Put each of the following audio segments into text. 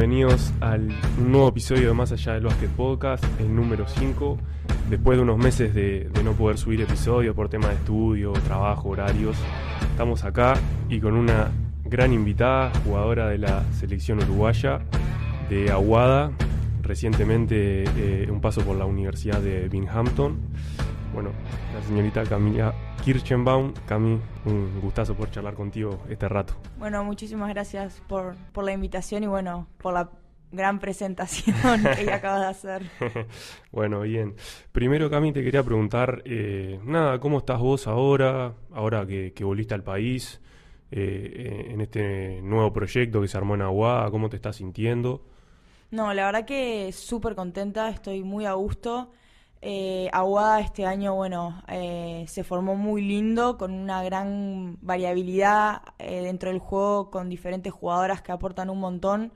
Bienvenidos al nuevo episodio de Más Allá del Básquet Podcast, el número 5. Después de unos meses de, no poder subir episodios por tema de estudio, trabajo, horarios, estamos acá y con una gran invitada, jugadora de la selección uruguaya de Aguada, recientemente eh, un paso por la Universidad de Binghamton. Bueno, la señorita Camila Kirchenbaum. Cami, un gustazo por charlar contigo este rato. Bueno, muchísimas gracias por, por la invitación y bueno, por la gran presentación que acabas de hacer. bueno, bien. Primero, Cami, te quería preguntar, eh, nada, ¿cómo estás vos ahora, ahora que, que volviste al país, eh, en este nuevo proyecto que se armó en Aguada? ¿Cómo te estás sintiendo? No, la verdad que súper contenta, estoy muy a gusto. Eh, Aguada este año, bueno, eh, se formó muy lindo, con una gran variabilidad eh, dentro del juego, con diferentes jugadoras que aportan un montón.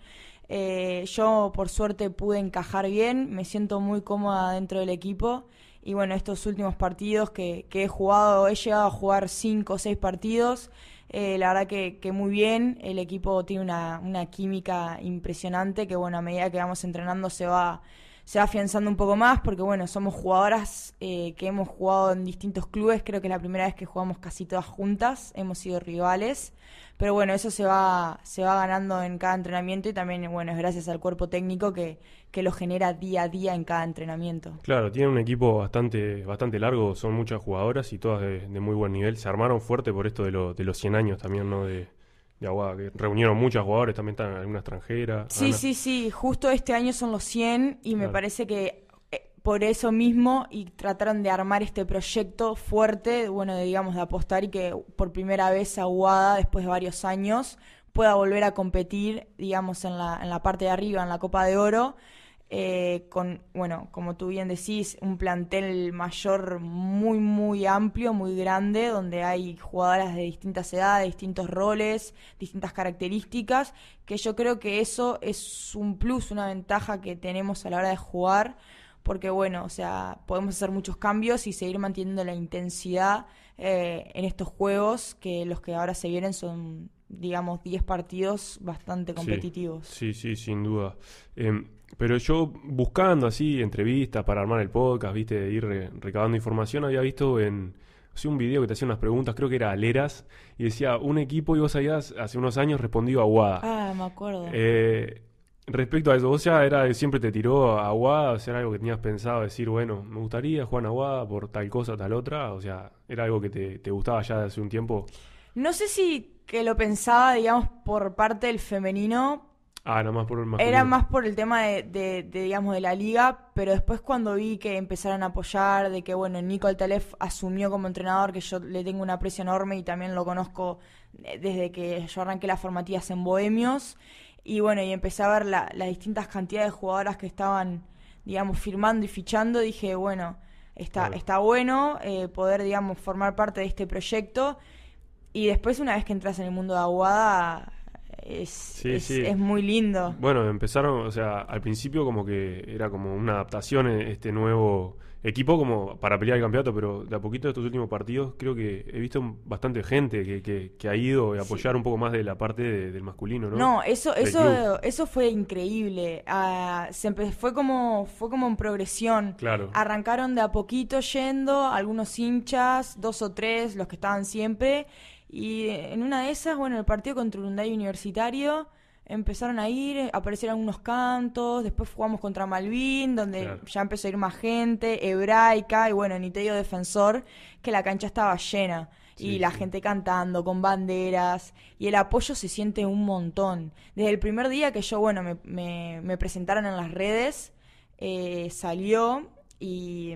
Eh, yo, por suerte, pude encajar bien, me siento muy cómoda dentro del equipo. Y bueno, estos últimos partidos que, he jugado, he llegado a jugar cinco o seis partidos. La verdad que, que, muy bien, el equipo tiene una, una química impresionante que bueno, a medida que vamos entrenando se va se va afianzando un poco más porque bueno, somos jugadoras eh, que hemos jugado en distintos clubes, creo que es la primera vez que jugamos casi todas juntas, hemos sido rivales, pero bueno, eso se va, se va ganando en cada entrenamiento y también bueno, es gracias al cuerpo técnico que, que lo genera día a día en cada entrenamiento. Claro, tiene un equipo bastante, bastante largo, son muchas jugadoras y todas de, muy buen nivel, se armaron fuerte por esto de, lo, de los 100 años también, ¿no? De Aguada, que reunieron muchos jugadores, también están alguna extranjera. Sí, Ana. sí, sí, justo este año son los 100 y me parece que eh, por eso mismo y trataron de armar este proyecto fuerte, bueno, de, digamos, de apostar y que por primera vez Aguada, después de varios años, pueda volver a competir, digamos, en la, en la parte de arriba, en la Copa de Oro. Eh, con, bueno, como tú bien decís, un plantel mayor muy, muy amplio, muy grande, donde hay jugadoras de distintas edades, distintos roles, distintas características, que yo creo que eso es un plus, una ventaja que tenemos a la hora de jugar, porque bueno, o sea, podemos hacer muchos cambios y seguir manteniendo la intensidad eh, en estos juegos, que los que ahora se vienen son digamos, 10 partidos bastante competitivos. Sí, sí, sí sin duda. Eh, pero yo buscando así entrevistas para armar el podcast, viste, de ir re recabando información, había visto en sí, un video que te hacía unas preguntas, creo que era Aleras, y decía, un equipo y vos habías hace unos años respondido a Aguada. Ah, me acuerdo. Eh, respecto a eso, vos ya era, siempre te tiró a Aguada, o sea, era algo que tenías pensado decir, bueno, me gustaría jugar en Aguada por tal cosa, tal otra, o sea, era algo que te, te gustaba ya de hace un tiempo. No sé si que lo pensaba, digamos, por parte del femenino. Ah, no más por el masculino. Era más por el tema de, de, de, digamos, de la liga, pero después cuando vi que empezaron a apoyar, de que, bueno, Nico Altalef asumió como entrenador, que yo le tengo un aprecio enorme y también lo conozco desde que yo arranqué las formativas en Bohemios, y bueno, y empecé a ver la, las distintas cantidades de jugadoras que estaban, digamos, firmando y fichando, dije, bueno, está, claro. está bueno eh, poder, digamos, formar parte de este proyecto, y después, una vez que entras en el mundo de Aguada, es, sí, es, sí. es, muy lindo. Bueno, empezaron, o sea, al principio como que era como una adaptación en este nuevo equipo como para pelear el campeonato, pero de a poquito de estos últimos partidos creo que he visto bastante gente que, que, que ha ido a apoyar sí. un poco más de la parte de, del masculino, ¿no? No, eso, eso, eso fue increíble. Uh, se fue como, fue como en progresión. Claro. Arrancaron de a poquito yendo, algunos hinchas, dos o tres, los que estaban siempre y en una de esas, bueno, el partido contra Urunday Universitario empezaron a ir, aparecieron unos cantos, después jugamos contra Malvin, donde claro. ya empezó a ir más gente, hebraica, y bueno, ni te digo defensor, que la cancha estaba llena. Sí, y la sí. gente cantando con banderas y el apoyo se siente un montón. Desde el primer día que yo, bueno, me, me, me presentaron en las redes, eh, salió y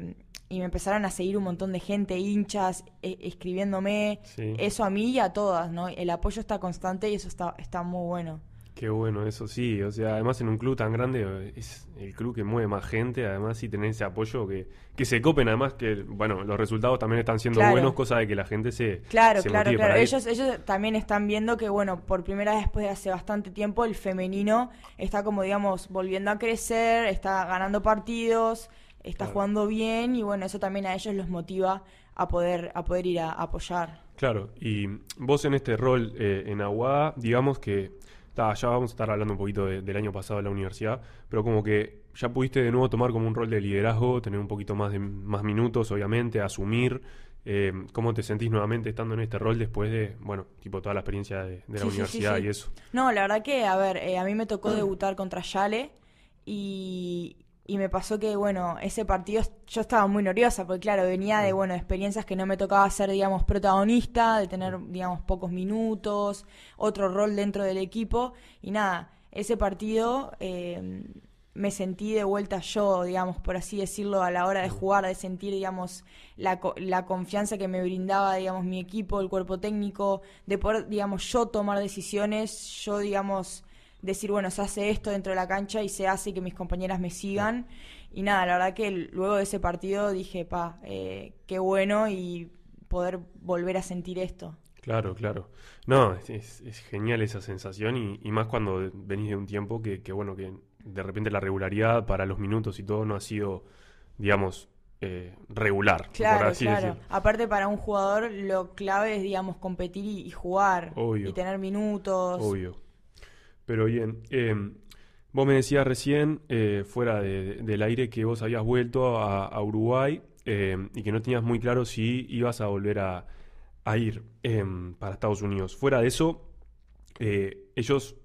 y me empezaron a seguir un montón de gente, hinchas, eh, escribiéndome, sí. eso a mí y a todas, ¿no? El apoyo está constante y eso está, está muy bueno. Qué bueno, eso sí, o sea, además en un club tan grande es el club que mueve más gente, además sí tener ese apoyo que, que se copen, además que, bueno, los resultados también están siendo claro. buenos, cosa de que la gente se Claro, se claro, claro, ellos, ellos también están viendo que, bueno, por primera vez después de hace bastante tiempo el femenino está como, digamos, volviendo a crecer, está ganando partidos, está claro. jugando bien y bueno, eso también a ellos los motiva a poder, a poder ir a, a apoyar. Claro, y vos en este rol eh, en Aguada, digamos que ya vamos a estar hablando un poquito del año pasado en la universidad, pero como que ya pudiste de nuevo tomar como un rol de liderazgo, tener un poquito más de más minutos, obviamente, asumir. Eh, ¿Cómo te sentís nuevamente estando en este rol después de, bueno, tipo toda la experiencia de, la universidad y eso? No, la verdad que, a ver, eh, a mí me tocó debutar contra Yale y, y me pasó que, bueno, ese partido yo estaba muy nerviosa porque, claro, venía de, bueno, experiencias que no me tocaba ser, digamos, protagonista, de tener, digamos, pocos minutos, otro rol dentro del equipo y nada, ese partido... Eh, me sentí de vuelta yo, digamos, por así decirlo, a la hora de jugar, de sentir, digamos, la, la confianza que me brindaba, digamos, mi equipo, el cuerpo técnico, de poder, digamos, yo tomar decisiones, yo, digamos, decir, bueno, se hace esto dentro de la cancha y se hace que mis compañeras me sigan. Y nada, la verdad que luego de ese partido dije, pa, eh, qué bueno y poder volver a sentir esto. Claro, claro. No, es, genial esa sensación y, y, más cuando venís de un tiempo que, que, bueno, que de repente la regularidad para los minutos y todo no ha sido, digamos, eh, regular. Claro, claro. Aparte para un jugador lo clave es, digamos, competir y, jugar y tener minutos. Obvio. Pero bien, eh, vos me decías recién, eh, fuera del aire, que vos habías vuelto a, Uruguay y que no tenías muy claro si ibas a volver a, ir para Estados Unidos. Fuera de eso, ellos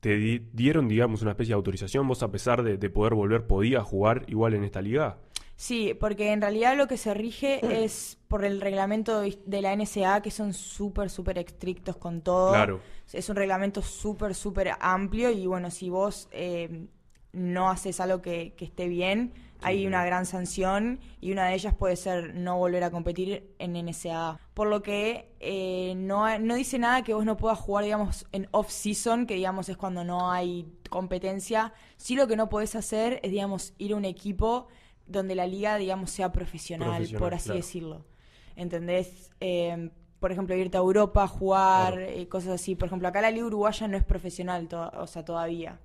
te dieron, digamos, una especie de autorización. ¿Vos, a pesar de, poder volver, podías jugar igual en esta liga? Sí, porque en realidad lo que se rige es por el reglamento de la NSA, que son súper, súper estrictos con todo. Claro. Es un reglamento súper, súper amplio y bueno, si vos eh, no haces algo que, que esté bien, hay una gran sanción y una de ellas puede ser no volver a competir en NSA. Por lo que eh, no, no dice nada que vos no puedas jugar, digamos, en off-season, que digamos es cuando no hay competencia. Sí lo que no podés hacer es, digamos, ir a un equipo donde la liga, digamos, sea profesional, por así decirlo. ¿Entendés? Eh, por ejemplo, irte a Europa, jugar, eh, cosas así. Por ejemplo, acá la liga uruguaya no es profesional, o sea, todavía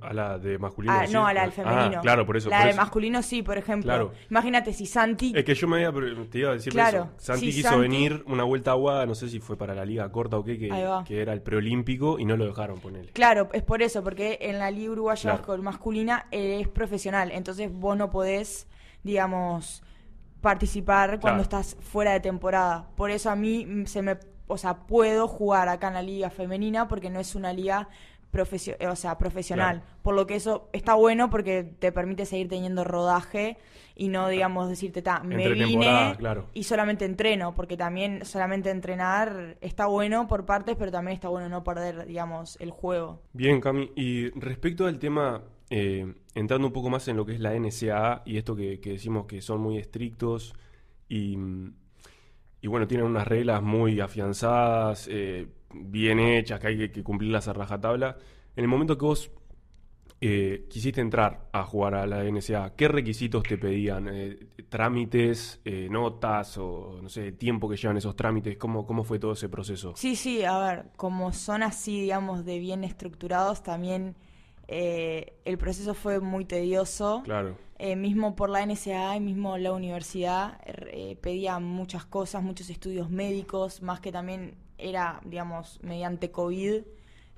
a la de masculino? Ah, no, a la del ah, femenino. claro, por eso. La de masculino sí, por ejemplo. Imagínate si Santi. Es que yo me había, te iba a decir claro, eso. Santi quiso venir una vuelta aguada, no sé si fue para la liga corta o qué, que, que era el preolímpico y no lo dejaron ponerle. Claro, es por eso, porque en la liga uruguaya masculina es profesional. Entonces vos no podés, digamos, participar cuando estás fuera de temporada. Por eso a mí se me. O sea, puedo jugar acá en la liga femenina porque no es una liga eh, o sea, profesional. Por lo que eso está bueno porque te permite seguir teniendo rodaje y no, digamos, decirte, ta, me vine y solamente entreno, porque también solamente entrenar está bueno por partes, pero también está bueno no perder, digamos, el juego. Bien, Cami, y respecto al tema, eh, entrando un poco más en lo que es la NSA y esto que, decimos que son muy estrictos y, y bueno, tienen unas reglas muy afianzadas. Eh, bien hechas, que hay que, cumplirlas a rajatabla. En el momento que vos eh, quisiste entrar a jugar a la NSA, ¿qué requisitos te pedían? Eh, ¿Trámites, eh, notas o no sé, tiempo que llevan esos trámites? ¿Cómo, ¿Cómo fue todo ese proceso? Sí, sí, a ver, como son así, digamos, de bien estructurados, también el proceso fue muy tedioso. Claro. mismo por la NSA y mismo la universidad pedía muchas cosas, muchos estudios médicos, más que también era, digamos, mediante COVID,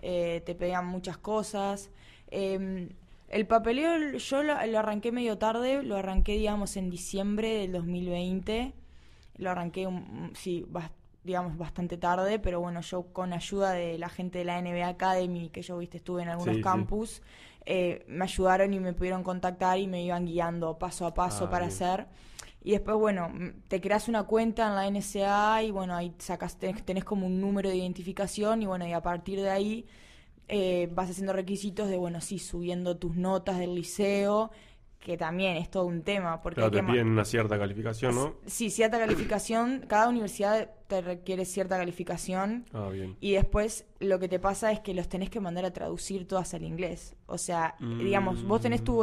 eh, te pedían muchas cosas. Em, el papeleo yo lo, arranqué medio tarde, lo arranqué, digamos, en diciembre del 2020. Lo arranqué, sí, digamos, bastante tarde, pero bueno, yo con ayuda de la gente de la NBA Academy, que yo, viste, estuve en algunos campus, eh, me ayudaron y me pudieron contactar y me iban guiando paso a paso ah, para hacer. Y después, bueno, te creas una cuenta en la NSA y bueno, ahí sacas, tenés, como un número de identificación y bueno, y a partir de ahí eh, vas haciendo requisitos de, bueno, sí, subiendo tus notas del liceo, que también es todo un tema. Porque claro, te piden una cierta calificación, ¿no? Sí, cierta calificación. Cada universidad te requiere cierta calificación. Ah, bien. Y después lo que te pasa es que los tenés que mandar a traducir todas al inglés. O sea, digamos, vos tenés tu mm.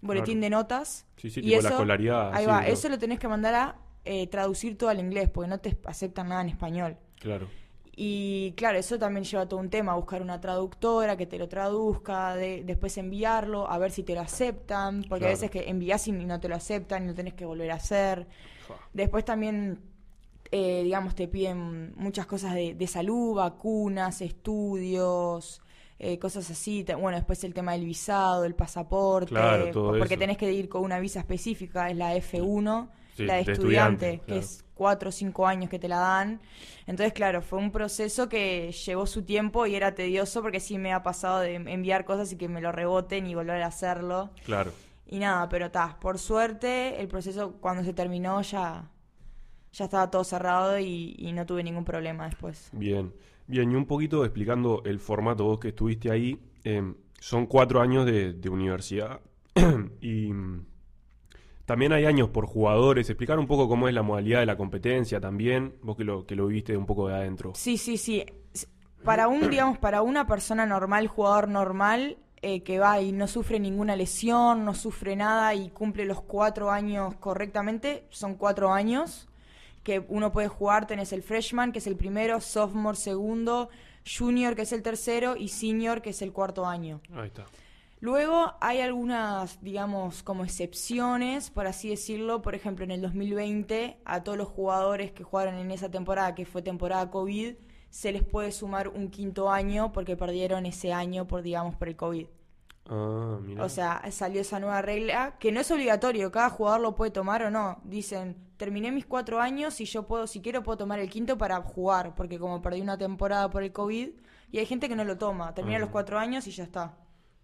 Boletín de notas. Sí, sí, y eso, la escolaridad. Ahí va, eso lo tenés que mandar a eh, traducir todo al inglés, porque no te aceptan nada en español. Claro. Y claro, eso también lleva todo un tema, buscar una traductora que te lo traduzca, de, después enviarlo, a ver si te lo aceptan, porque a veces que envías y no te lo aceptan y no tenés que volver a hacer. Después también eh, digamos, te piden muchas cosas de, de salud, vacunas, estudios, eh, cosas así. Bueno, después el tema del visado, el pasaporte, Claro, todo porque eso. tenés que ir con una visa específica, es la F1, Sí, la de, de estudiante, estudiante, que es cuatro o cinco años que te la dan. Entonces, claro, fue un proceso que llevó su tiempo y era tedioso porque sí me ha pasado de enviar cosas y que me lo reboten y volver a hacerlo. Claro. Y nada, pero está, por suerte el proceso cuando se terminó ya, ya estaba todo cerrado y, y no tuve ningún problema después. Bien, bien, y un poquito explicando el formato, vos que estuviste ahí, em, son cuatro años de, de universidad y mm, también hay años por jugadores, explicar un poco cómo es la modalidad de la competencia también, vos que lo, que lo viviste un poco de adentro. Sí, sí, sí. Para un, digamos, para una persona normal, jugador normal, eh, que va y no sufre ninguna lesión, no sufre nada y cumple los cuatro años correctamente, son cuatro años que uno puede jugar, tenés el freshman, que es el primero, sophomore segundo, junior, que es el tercero, y senior, que es el cuarto año. Ahí está. Luego hay algunas, digamos, como excepciones, por así decirlo. Por ejemplo, en el 2020, a todos los jugadores que jugaron en esa temporada, que fue temporada COVID, se les puede sumar un quinto año porque perdieron ese año por, digamos, por el COVID. Ah, mira. O sea, salió esa nueva regla que no es obligatorio, cada jugador lo puede tomar o no. Dicen, terminé mis cuatro años y yo puedo, si quiero, puedo tomar el quinto para jugar, porque como perdí una temporada por el COVID, y hay gente que no lo toma, termina Ah. los cuatro años y ya está.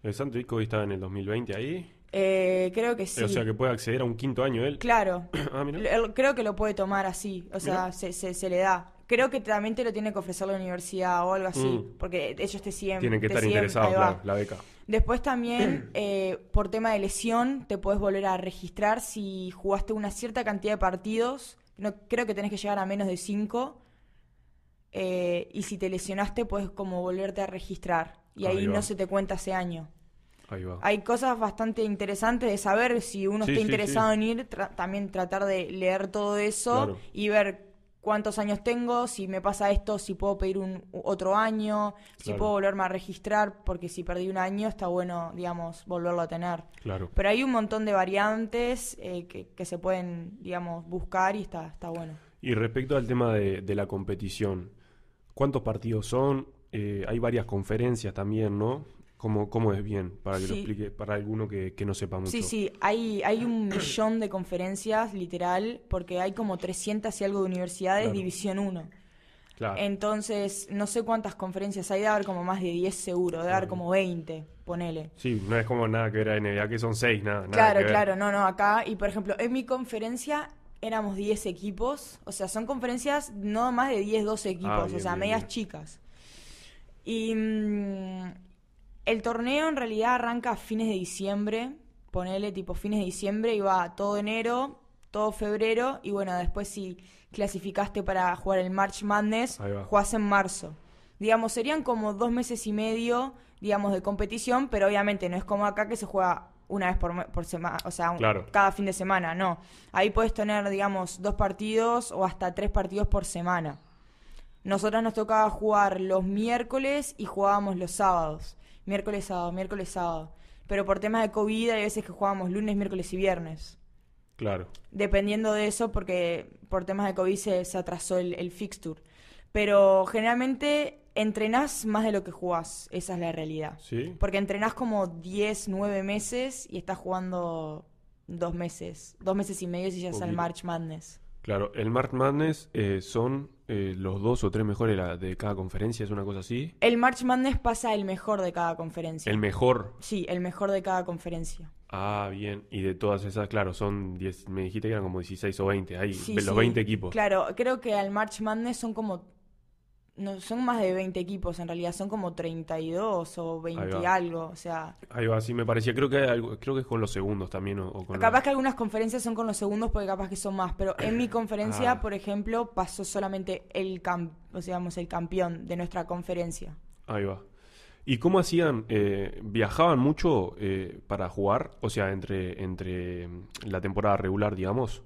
¿El Santo Disco estaba en el 2020 ahí? Eh, creo que sí. O sea que puede acceder a un quinto año él. Claro, ah, mira. Él- creo que lo puede tomar así, o sea, se, se, se le da. Creo que también te lo tiene que ofrecer la universidad o algo así, Mm. porque ellos te siguen. Tienen que estar interesados, claro, la beca. Después también, eh, por tema de lesión, te puedes volver a registrar si jugaste una cierta cantidad de partidos. No creo que tenés que llegar a menos de cinco. eh, y si te lesionaste, puedes como volverte a registrar. Y ahí, no se te cuenta ese año. Ahí va. Hay cosas bastante interesantes de saber si uno Sí, está sí, interesado sí. en ir, tra- también tratar de leer todo eso Claro. y ver cuántos años tengo, si me pasa esto, si puedo pedir un otro año, si Claro. puedo volverme a registrar, porque si perdí un año está bueno, digamos, volverlo a tener. Claro. Pero hay un montón de variantes eh, que, que se pueden, digamos, buscar y está, está bueno. Y respecto al tema de, de la competición, ¿cuántos partidos son? Eh, hay varias conferencias también, ¿no? ¿Cómo, cómo es bien? Para que lo explique, para alguno que, que no sepa mucho. Sí, sí, hay, hay un millón de conferencias, literal, porque hay como 300 y algo de universidades, Claro. División 1. Claro. Entonces, no sé cuántas conferencias hay, de haber como más de 10 seguro, de haber Claro. como 20, ponele. Sí, no es como nada que ver a NBA, que son seis, nada. nada Claro, que ver. claro, no, no, acá, y por ejemplo, en mi conferencia éramos 10 equipos, o sea, son conferencias no más de 10, 12 equipos, Ah, bien, o sea, bien, medias bien. chicas. Y mm, el torneo en realidad arranca a fines de diciembre, ponele tipo fines de diciembre y va todo enero, todo febrero, y bueno, después si clasificaste para jugar el March Madness, jugás en marzo. Digamos, serían como dos meses y medio, digamos, de competición, pero obviamente no es como acá que se juega una vez por, semana, o sea, un- cada fin de semana, no. Ahí puedes tener, digamos, dos partidos o hasta tres partidos por semana. Nosotros nos tocaba jugar los miércoles y jugábamos los sábados. Miércoles, sábado, miércoles, sábado. Pero por temas de COVID hay veces que jugábamos lunes, miércoles y viernes. Claro. Dependiendo de eso, porque por temas de COVID se, se atrasó el, el fixture. Pero generalmente entrenás más de lo que jugás, esa es la realidad. ¿Sí? Porque entrenás como 10, 9 meses y estás jugando dos meses, dos meses y medio si el Poquito. March Madness. Claro. El March Madness eh, son eh, los dos o tres mejores la- de cada conferencia, es una cosa así. El March Madness pasa el mejor de cada conferencia. El mejor. Sí, el mejor de cada conferencia. Ah, bien. Y de todas esas, claro, son 10, me dijiste que eran como 16 o 20, ahí, Sí, los sí. 20 equipos. Claro, creo que al March Madness son como. No, son más de 20 equipos en realidad, son como 32 o 20 y algo. O sea, Ahí va, sí me parecía. Creo que hay algo, creo que es con los segundos también o, o con capaz que algunas conferencias son con los segundos porque capaz que son más, pero en mi conferencia, Ah. por ejemplo, pasó solamente el, cam o sea, digamos, el campeón de nuestra conferencia. Ahí va. ¿Y cómo hacían? eh, ¿Viajaban mucho eh, para jugar? O sea, entre, entre mm, la temporada regular, digamos.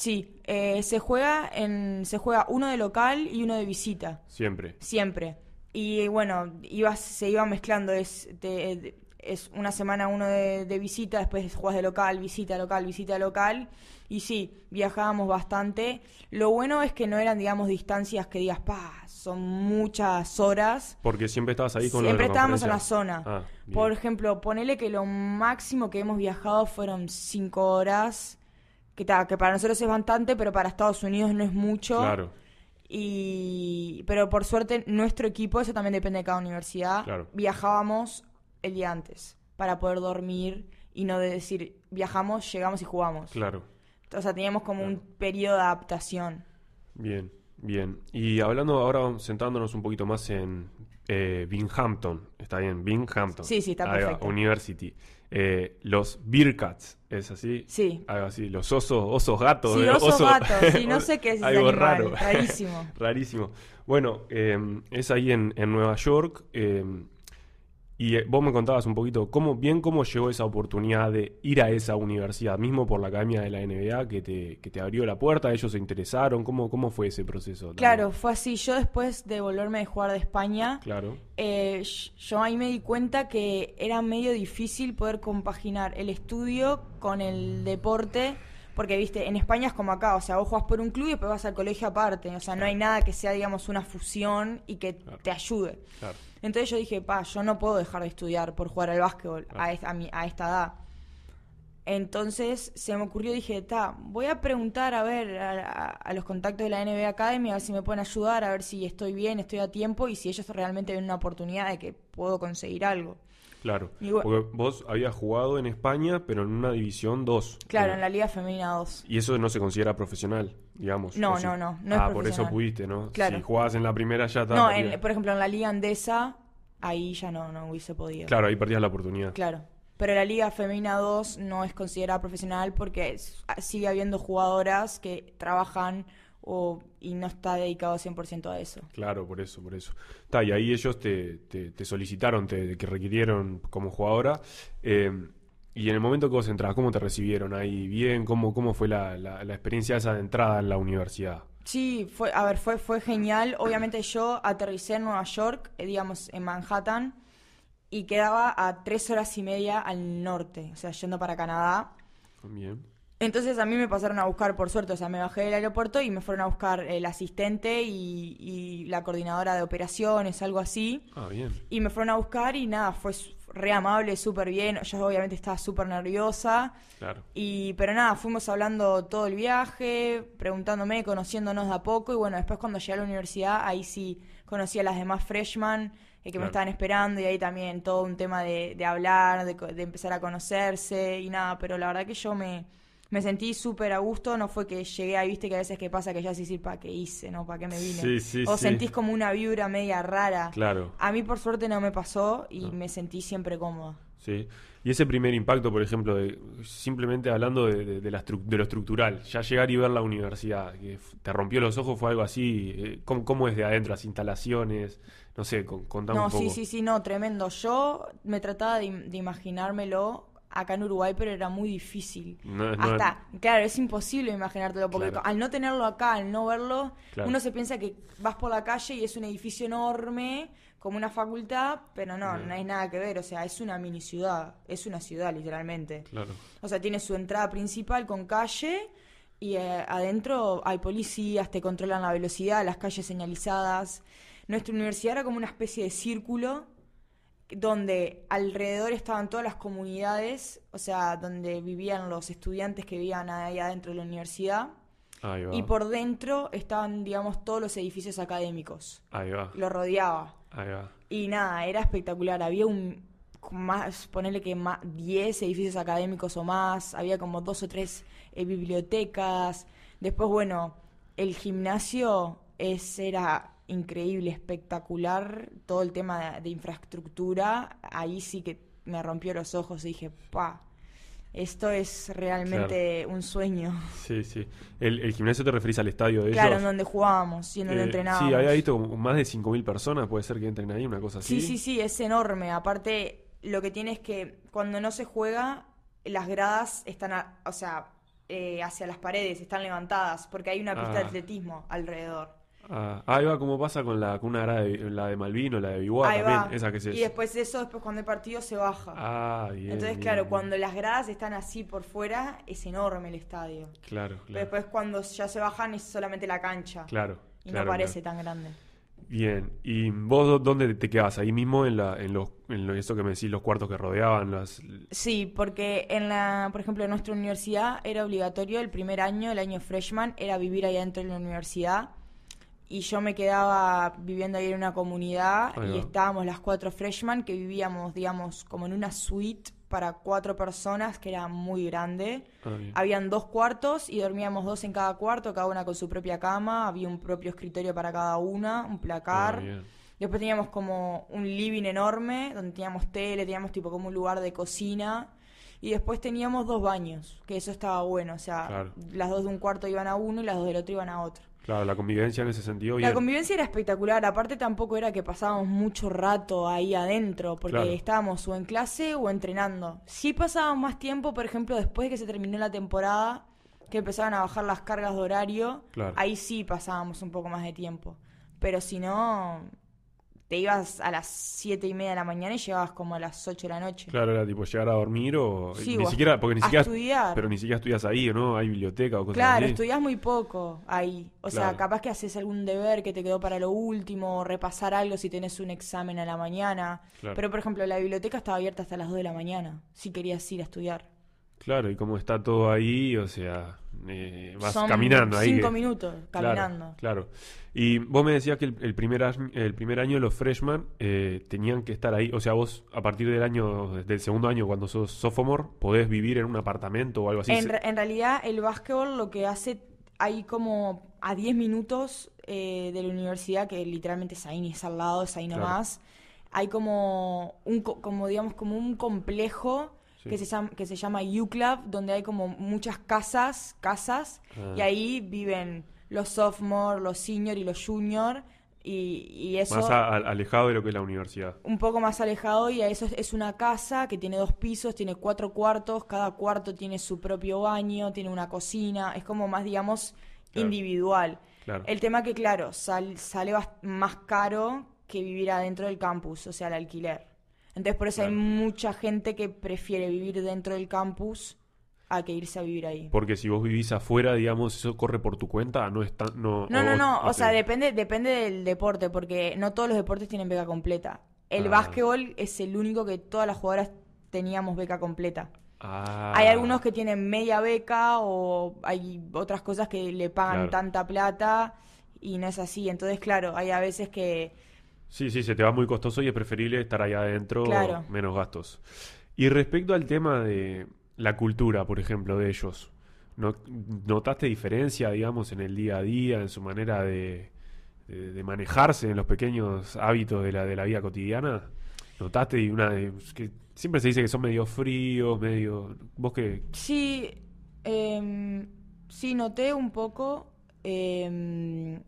Sí, eh, se juega en se juega uno de local y uno de visita. Siempre. Siempre. Y bueno, ibas, se iba mezclando. Es, te- es una semana uno de, de visita, después jugás de local, visita local, visita local. Y sí, viajábamos bastante. Lo bueno es que no eran, digamos, distancias que digas, pa, son muchas horas. Porque siempre estabas ahí con Siempre la estábamos en la zona. Ah. Por ejemplo, ponele que lo máximo que hemos viajado fueron cinco horas. Que, ta, que para nosotros es bastante, pero para Estados Unidos no es mucho. Claro, Y, pero por suerte, nuestro equipo, eso también depende de cada universidad, Claro. viajábamos el día antes para poder dormir y no de decir, viajamos, llegamos y jugamos. claro. O sea, teníamos como un periodo de adaptación. Bien, bien. Y hablando ahora, centrándonos un poquito más en eh, Binghamton. Está bien, Binghamton. Sí, sí, está Ahí va, perfecto. University. Eh, los Bearcats, ¿es así? Sí. Algo así, los osos, osos gatos. Sí, eh, oso oso- gato, sí, no sé qué es Algo animal, raro. rarísimo. Rarísimo. Bueno, eh, es ahí en, en Nueva York. eh, y eh, vos me contabas un poquito cómo, bien cómo llegó esa oportunidad de ir a esa universidad, mismo por la academia de la NBA, que te, que te abrió la puerta, ellos se interesaron. ¿Cómo, cómo fue ese proceso? también? Claro, fue así. Yo después de volverme de jugar de España, Claro. eh, yo ahí me di cuenta que era medio difícil poder compaginar el estudio con el deporte, porque viste, en España es como acá, o sea, vos jugás por un club y después vas al colegio aparte, o sea, no hay nada que sea, digamos, una fusión y que Claro. te ayude. Claro. Entonces yo dije, pa, yo no puedo dejar de estudiar por jugar al básquetbol a, esta, a, mi- a esta edad. Entonces se me ocurrió, dije, ta, voy a preguntar a ver a, los contactos de la NBA Academy, a ver si me pueden ayudar, a ver si estoy bien, estoy a tiempo y si ellos realmente ven una oportunidad de que puedo conseguir algo. Claro. Bueno- Porque vos habías jugado en España, pero en una división 2. Claro, Eh, en la Liga Femenina 2. Y eso no se considera profesional, digamos. No, no, no, no es Ah, por eso pudiste, ¿no? Claro. Si jugabas en la primera ya está. No, en- por ejemplo, en la Liga Andesa, ahí ya no, no hubiese podido. Claro, ahí perdías la oportunidad. Claro. Pero la Liga Femenina 2 no es considerada profesional porque es- sigue habiendo jugadoras que trabajan o, y no está dedicado 100% a eso. Claro, por eso, por eso. Está, y ahí ellos te, te- te solicitaron, te, que requirieron como jugadora. eh, y en el momento que vos entrabas, ¿cómo te recibieron ahí? ¿Bien? ¿Cómo, cómo fue la, la- la experiencia esa de entrada en la universidad? Sí, fue, a ver, fue, fue genial. Obviamente yo aterricé en Nueva York, eh, digamos, en Manhattan, y quedaba a tres horas y media al norte, o sea, yendo para Canadá. Bien. Entonces a mí me pasaron a buscar, por suerte, o sea, me bajé del aeropuerto y me fueron a buscar el asistente y, y la coordinadora de operaciones, algo así. Ah, bien. Y me fueron a buscar y nada, fue re amable, súper bien. Yo obviamente estaba súper nerviosa. Claro. Y, pero nada, fuimos hablando todo el viaje, preguntándome, conociéndonos de a poco. Y bueno, después cuando llegué a la universidad, ahí sí conocí a las demás freshmen eh, que Claro. me estaban esperando. Y ahí también todo un tema de, de hablar, de, de empezar a conocerse y nada. Pero la verdad que yo me, me sentí súper a gusto. No fue que llegué ahí, viste que a veces que pasa que ya se decir, ¿para qué hice? ¿No? ¿Para qué me vine? Sí, sí, o sí. sentís como una vibra media rara. Claro. A mí por suerte no me pasó y No. me sentí siempre cómoda. Sí. Y ese primer impacto, por ejemplo, de, simplemente hablando de, de- de la de lo estructural, ya llegar y ver la universidad, que te rompió los ojos, fue algo así. eh, ¿cómo, cómo es de adentro? Las instalaciones, no sé, con, contame No, un poco. sí, sí, sí, no, tremendo. Yo me trataba de imaginármelo acá en Uruguay, pero era muy difícil. No, no- Hasta, claro, es imposible imaginártelo, porque Claro. al no tenerlo acá, al no verlo, Claro. uno se piensa que vas por la calle y es un edificio enorme, como una facultad, pero no, No. no hay nada que ver, o sea, es una mini ciudad, es una ciudad literalmente. Claro. O sea, tiene su entrada principal con calle y eh, adentro hay policías, te controlan la velocidad, las calles señalizadas. Nuestra universidad era como una especie de círculo donde alrededor estaban todas las comunidades, o sea, donde vivían los estudiantes que vivían ahí adentro de la universidad. Ahí va. Y por dentro estaban, digamos, todos los edificios académicos. Ahí va. Lo rodeaba. Ahí va. Y nada, era espectacular. Había un más, ponerle que más 10 edificios académicos o más, había como dos o tres eh, bibliotecas. Después, bueno, el gimnasio es, era increíble, espectacular. Todo el tema de, de infraestructura, ahí sí que me rompió los ojos y dije, pa, esto es realmente un sueño. Sí, sí. El, el gimnasio te referís al estadio de Claro, ellos. en donde jugábamos y en donde Eh, entrenábamos. Sí, había visto más de 5.000 personas, puede ser que entren ahí, una cosa así. Sí, sí, sí, es enorme. Aparte, lo que tiene es que cuando no se juega, las gradas están, a- o sea, eh, hacia las paredes, están levantadas, porque hay una pista de Ah. atletismo alrededor. Ah, ahí va como pasa con la con una grada de, la de Malvino, la de Biguá también, va. esa que se... Y después eso, después cuando el partido se baja. Ah, bien. Entonces, bien, claro, bien. cuando las gradas están así por fuera, es enorme el estadio. Claro, Pero claro. después cuando ya se bajan es solamente la cancha. Claro. Y claro, no parece claro. tan grande. Bien. ¿Y vos dó- dónde te quedás? Ahí mismo en la en los en lo, eso que me decís los cuartos que rodeaban las Sí, porque en la, por ejemplo, en nuestra universidad era obligatorio el primer año, el año freshman, era vivir ahí adentro de la universidad. Y yo me quedaba viviendo ahí en una comunidad y estábamos las cuatro freshman que vivíamos, digamos, como en una suite para cuatro personas que era muy grande. Ah. Habían dos cuartos y dormíamos dos en cada cuarto, cada una con su propia cama, había un propio escritorio para cada una, un placar. Ah. Después teníamos como un living enorme, donde teníamos tele, teníamos tipo como un lugar de cocina. Y después teníamos dos baños, que eso estaba bueno. O sea, Claro. las dos de un cuarto iban a uno y las dos del otro iban a otro. Claro, la convivencia en ese sentido bien. La convivencia era espectacular, aparte tampoco era que pasábamos mucho rato ahí adentro, porque Claro. estábamos o en clase o entrenando. Sí pasábamos más tiempo, por ejemplo, después de que se terminó la temporada, que empezaban a bajar las cargas de horario, Claro. ahí sí pasábamos un poco más de tiempo. Pero si no, te ibas a las siete y media de la mañana y llegabas como a las 8 de la noche. Claro, era tipo llegar a dormir o Sí, ni o siquiera porque ni siquiera estudiar. pero ni siquiera estudias ahí, ¿o ¿no? Hay biblioteca o cosas Claro, así. estudias muy poco ahí. O sea, capaz que haces algún deber que te quedó para lo último, o repasar algo si tenés un examen a la mañana. Claro. Pero, por ejemplo, la biblioteca estaba abierta hasta las 2 de la mañana, si querías ir a estudiar. Claro, y como está todo ahí, o sea, eh, vas Son caminando ahí. cinco que- minutos caminando. Claro. Y vos me decías que el, el primer, el primer año los freshmen eh, tenían que estar ahí. O sea, vos a partir del año, del segundo año, cuando sos sophomore, podés vivir en un apartamento o algo así. En, Se- re- en realidad, el básquetbol lo que hace, hay como a 10 minutos eh, de la universidad, que literalmente es ahí, ni es al lado, es ahí Claro. nomás. Hay como un, co- como digamos, como un complejo Sí. que se llama, que se llama U-Club, donde hay como muchas casas, casas, Ah. y ahí viven los sophomore, los senior y los junior, y, y eso Más a- a- alejado de lo que es la universidad. un poco más alejado y a eso es- es una casa que tiene dos pisos, tiene cuatro cuartos, cada cuarto tiene su propio baño, tiene una cocina, es como más, digamos, Claro. individual. Claro. El tema que, claro, sal- sale más caro que vivir adentro del campus, o sea, el alquiler. Entonces, por eso hay mucha gente que prefiere vivir dentro del campus a que irse a vivir ahí. Porque si vos vivís afuera, digamos, eso corre por tu cuenta, no es tan... No, No, no, no, o sea, depende, depende del deporte, porque no todos los deportes tienen beca completa. El Ah. básquetbol es el único que todas las jugadoras teníamos beca completa. Ah, Hay algunos que tienen media beca o hay otras cosas que le pagan Claro. tanta plata y no es así. Entonces, claro, hay a veces que Sí, sí, se te va muy costoso y es preferible estar ahí adentro, Claro. menos gastos. Y respecto al tema de la cultura, por ejemplo, de ellos, ¿no- ¿notaste diferencia, digamos, en el día a día, en su manera de, de- de manejarse, en los pequeños hábitos de la, de la vida cotidiana? ¿Notaste una de- que siempre se dice que son medio fríos, medio... ¿Vos qué? sí, em, sí noté un poco, em,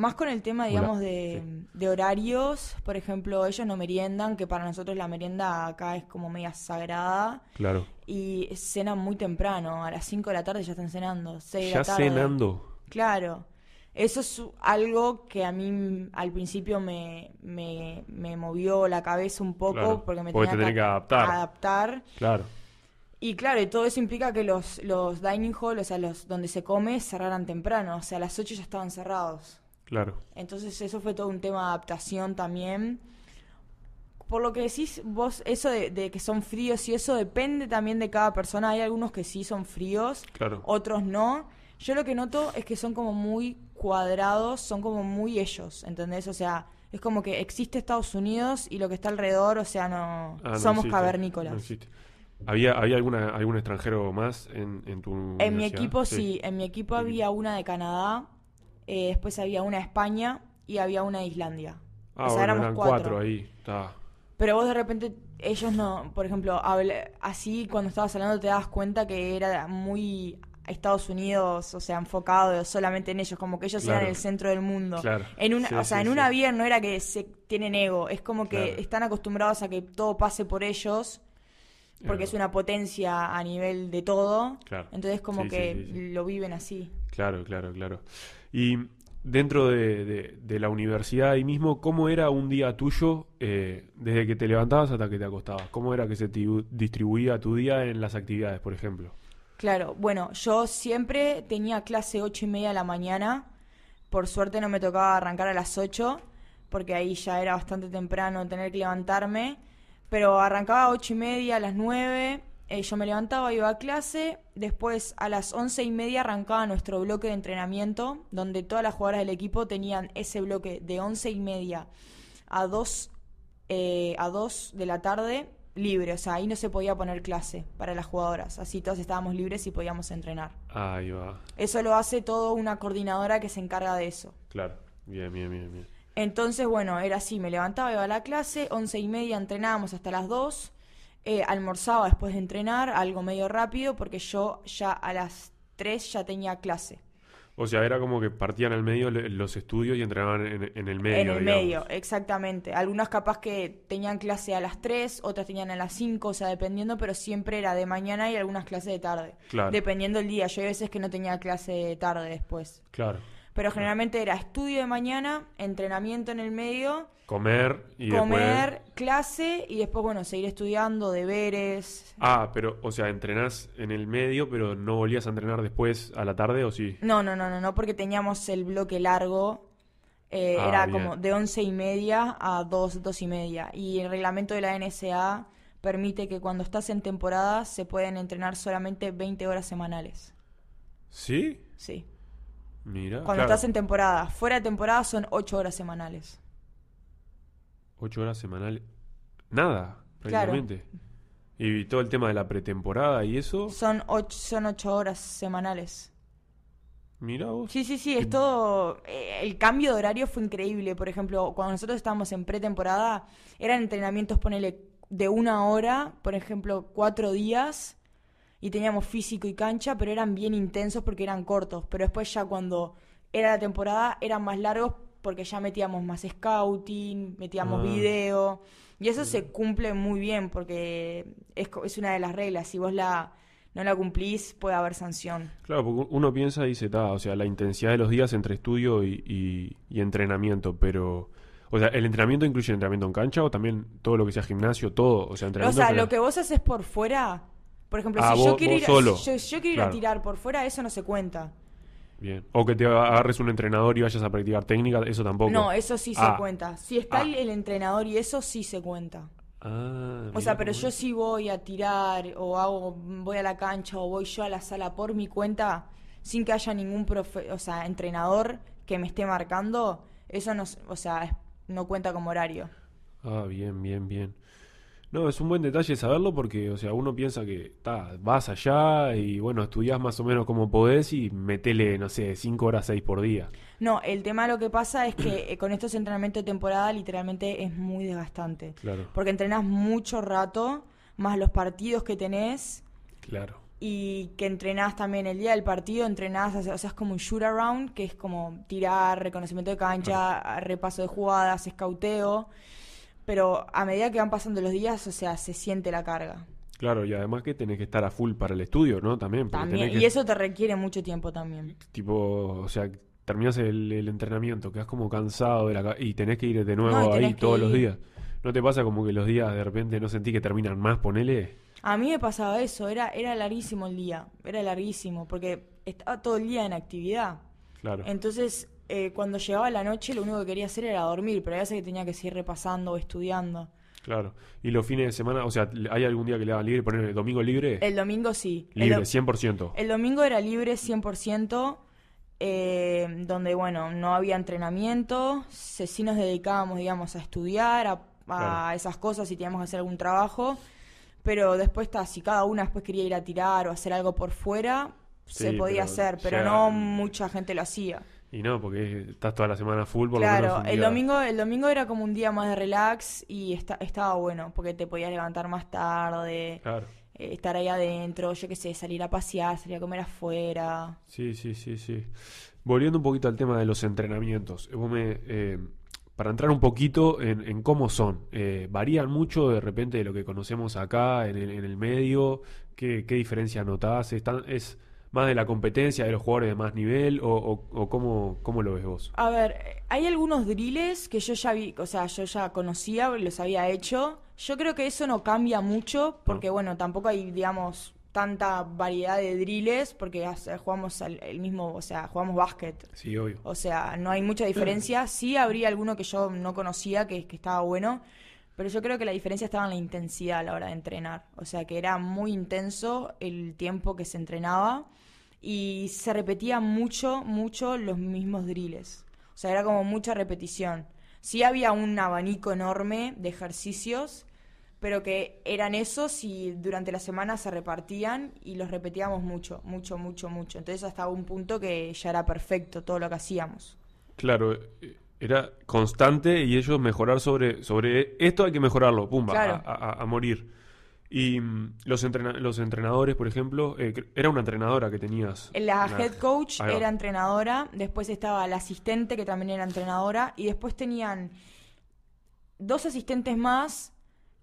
más con el tema, Hola. digamos, de, de horarios. Por ejemplo, ellos no meriendan, que para nosotros la merienda acá es como media sagrada. Claro. Y cenan muy temprano, a las 5 de la tarde ya están cenando, 6 de Ya la tarde. cenando. Claro. Eso es algo que a mí al principio me, me, me movió la cabeza un poco Claro, porque me porque tenía te que adaptar. adaptar. Claro. Y claro, y todo eso implica que los, los dining hall, o sea, los donde se come, cerraran temprano. O sea, a las 8 ya estaban cerrados. Claro. Entonces eso fue todo un tema de adaptación también. Por lo que decís vos, eso de, de que son fríos y eso depende también de cada persona. Hay algunos que sí son fríos, Claro. otros no. Yo lo que noto es que son como muy cuadrados, son como muy ellos, ¿entendés? O sea, es como que existe Estados Unidos y lo que está alrededor, o sea, no... Ah, no somos existe, cavernícolas. no existe. ¿Había, había alguna, algún extranjero más en, en tu En mi equipo sí, en mi equipo había una de Canadá, eh, después había una de España y había una de Islandia. Ah, o sea, bueno, éramos eran cuatro. cuatro ahí. Está. Pero vos de repente, ellos no, por ejemplo, así cuando estabas hablando te das cuenta que era muy Estados Unidos, o sea, enfocado solamente en ellos, como que ellos Claro. eran el centro del mundo. Claro. En una, Sí, o sea, sí, en un sí. avión no era que se tienen ego, es como que Claro. están acostumbrados a que todo pase por ellos, porque es una potencia a nivel de todo. Claro. Entonces como que lo viven así. Claro, claro, claro. Y dentro de, de- la universidad ahí mismo, ¿cómo era un día tuyo eh, desde que te levantabas hasta que te acostabas? ¿Cómo era que se ti- distribuía tu día en las actividades, por ejemplo? Claro, bueno, yo siempre tenía clase ocho y media de la mañana. Por suerte no me tocaba arrancar a las 8, porque ahí ya era bastante temprano tener que levantarme. Pero arrancaba a ocho y media, a las 9, eh, yo me levantaba, iba a clase. Después a las once y media arrancaba nuestro bloque de entrenamiento, donde todas las jugadoras del equipo tenían ese bloque de once y media a 2 eh, a 2 de la tarde libre, o sea, ahí no se podía poner clase para las jugadoras, así todas estábamos libres y podíamos entrenar. Ahí va. Eso lo hace todo una coordinadora que se encarga de eso. Claro. Bien, bien, bien, bien. Entonces, bueno, era así, me levantaba, iba a la clase, once y media entrenábamos hasta las 2, eh, almorzaba después de entrenar, algo medio rápido, porque yo ya a las 3 ya tenía clase. O sea, era como que partían al medio los estudios y entrenaban en, en el medio, En el digamos. medio, exactamente. Algunas capaz que tenían clase a las 3, otras tenían a las 5, o sea, dependiendo, pero siempre era de mañana y algunas clases de tarde. Claro. Dependiendo el día. Yo hay veces que no tenía clase de tarde después. Claro. Pero generalmente era estudio de mañana, entrenamiento en el medio, Comer y comer, después... clase y después, bueno, seguir estudiando, deberes. Ah, pero, o sea, entrenás en el medio, pero no volvías a entrenar después a la tarde, ¿o sí? No, no, no, no, no, porque teníamos el bloque largo. eh, Ah, era bien. como de once y media a dos, dos y media. Y el reglamento de la NSA permite que cuando estás en temporada se pueden entrenar solamente 20 horas semanales. ¿Sí? Sí. Mira, Cuando claro. estás en temporada. Fuera de temporada son 8 horas semanales. Ocho horas semanales. Nada, Claro. prácticamente. Y todo el tema de la pretemporada y eso. Son 8, son ocho horas semanales. Mira vos. Sí, sí, sí, es todo. eh, el cambio de horario fue increíble. Por ejemplo, cuando nosotros estábamos en pretemporada, eran entrenamientos, ponele, de una hora, por ejemplo, cuatro días, y teníamos físico y cancha, pero eran bien intensos porque eran cortos. Pero después, ya cuando era la temporada, eran más largos porque ya metíamos más scouting, metíamos Ah. video. Y eso se cumple muy bien porque es, una de las reglas. Si vos la no la cumplís, puede haber sanción. Claro, porque uno piensa y dice, o sea, la intensidad de los días entre estudio y, y- y entrenamiento, pero. O sea, ¿el entrenamiento incluye entrenamiento en cancha o también todo lo que sea gimnasio, todo? O sea, O entrenamiento. sea, en lo que vos haces por fuera, por ejemplo, Ah, si yo quiero ir, solo. si yo, si yo quiero ir a tirar por fuera, eso no se cuenta. Bien. O que te agarres un entrenador y vayas a practicar técnica, eso tampoco. No, eso sí se Ah. cuenta. Si está Ah. el, entrenador y eso sí se cuenta. Ah, O sea, pero yo sí voy a tirar o hago voy a la cancha o voy yo a la sala por mi cuenta sin que haya ningún profe, o sea, entrenador que me esté marcando, eso no, o sea, no cuenta como horario. Ah, bien, bien, bien. No, es un buen detalle saberlo porque, o sea, uno piensa que ta, vas allá y bueno, estudias más o menos como podés y metele, no sé, 5 horas, 6 por día. No, el tema lo que pasa es que eh, con estos entrenamientos de temporada literalmente es muy desgastante. Claro, Porque entrenás mucho rato, más los partidos que tenés, claro. y que entrenás también el día del partido, entrenás, o sea, es como un shoot around, que es como tirar, reconocimiento de cancha, repaso de jugadas, escauteo. Pero a medida que van pasando los días, o sea, se siente la carga. Claro, y además que tenés que estar a full para el estudio, ¿no? También, También, tenés y que, eso te requiere mucho tiempo también. tipo, o sea, terminás el, el entrenamiento, quedás como cansado de la y tenés que ir de nuevo No, ahí que todos los días. ¿No te pasa como que los días de repente no sentí que terminan más, ponele? A mí me pasaba eso, era, era larguísimo el día, era larguísimo, porque estaba todo el día en actividad. Claro. Entonces, eh, cuando llegaba la noche, lo único que quería hacer era dormir, pero a veces que tenía que seguir repasando o estudiando. Claro. Y los fines de semana, o sea, ¿hay algún día que le hagan libre? Poner el domingo libre. El domingo sí. El libre, do- 100%. El domingo era libre 100%, eh, donde, bueno, no había entrenamiento, se- sí nos dedicábamos, digamos, a estudiar, a, a Claro. esas cosas, si teníamos que hacer algún trabajo, pero después, si cada una después quería ir a tirar o hacer algo por fuera, se podía pero hacer, pero ya- no mucha gente lo hacía. Y no, porque estás toda la semana full, por lo menos Claro, el día- domingo, el domingo era como un día más de relax y esta- estaba bueno, porque te podías levantar más tarde, Claro. eh, estar ahí adentro, yo qué sé, salir a pasear, salir a comer afuera. Sí, sí, sí, sí. Volviendo un poquito al tema de los entrenamientos, vos me, eh, para entrar un poquito en, en cómo son, eh, varían mucho de repente de lo que conocemos acá en el, en el medio, ¿qué, qué diferencia notás? ¿Es, tan- es más de la competencia de los jugadores de más nivel o, o, o cómo, cómo lo ves vos? A ver, hay algunos drills que yo ya vi, o sea, yo ya conocía, los había hecho. Yo creo que eso no cambia mucho porque, bueno, tampoco hay, digamos, tanta variedad de drills porque hace- jugamos al- el mismo, o sea, jugamos básquet. Sí, obvio. O sea, no hay mucha diferencia. Sí habría alguno que yo no conocía que, que estaba bueno, pero yo creo que la diferencia estaba en la intensidad a la hora de entrenar. O sea, que era muy intenso el tiempo que se entrenaba y se repetía mucho, mucho los mismos drills. O sea, era como mucha repetición. Sí había un abanico enorme de ejercicios, pero que eran esos y durante la semana se repartían y los repetíamos mucho, mucho, mucho, mucho. Entonces hasta un punto que ya era perfecto todo lo que hacíamos. Claro, era constante y ellos mejorar sobre, sobre esto hay que mejorarlo, pumba, Claro. a, a- a morir. Y mm, los, entrena- los entrenadores, por ejemplo, eh, era una entrenadora que tenías. La Una- head coach era entrenadora, después estaba la asistente que también era entrenadora y después tenían dos asistentes más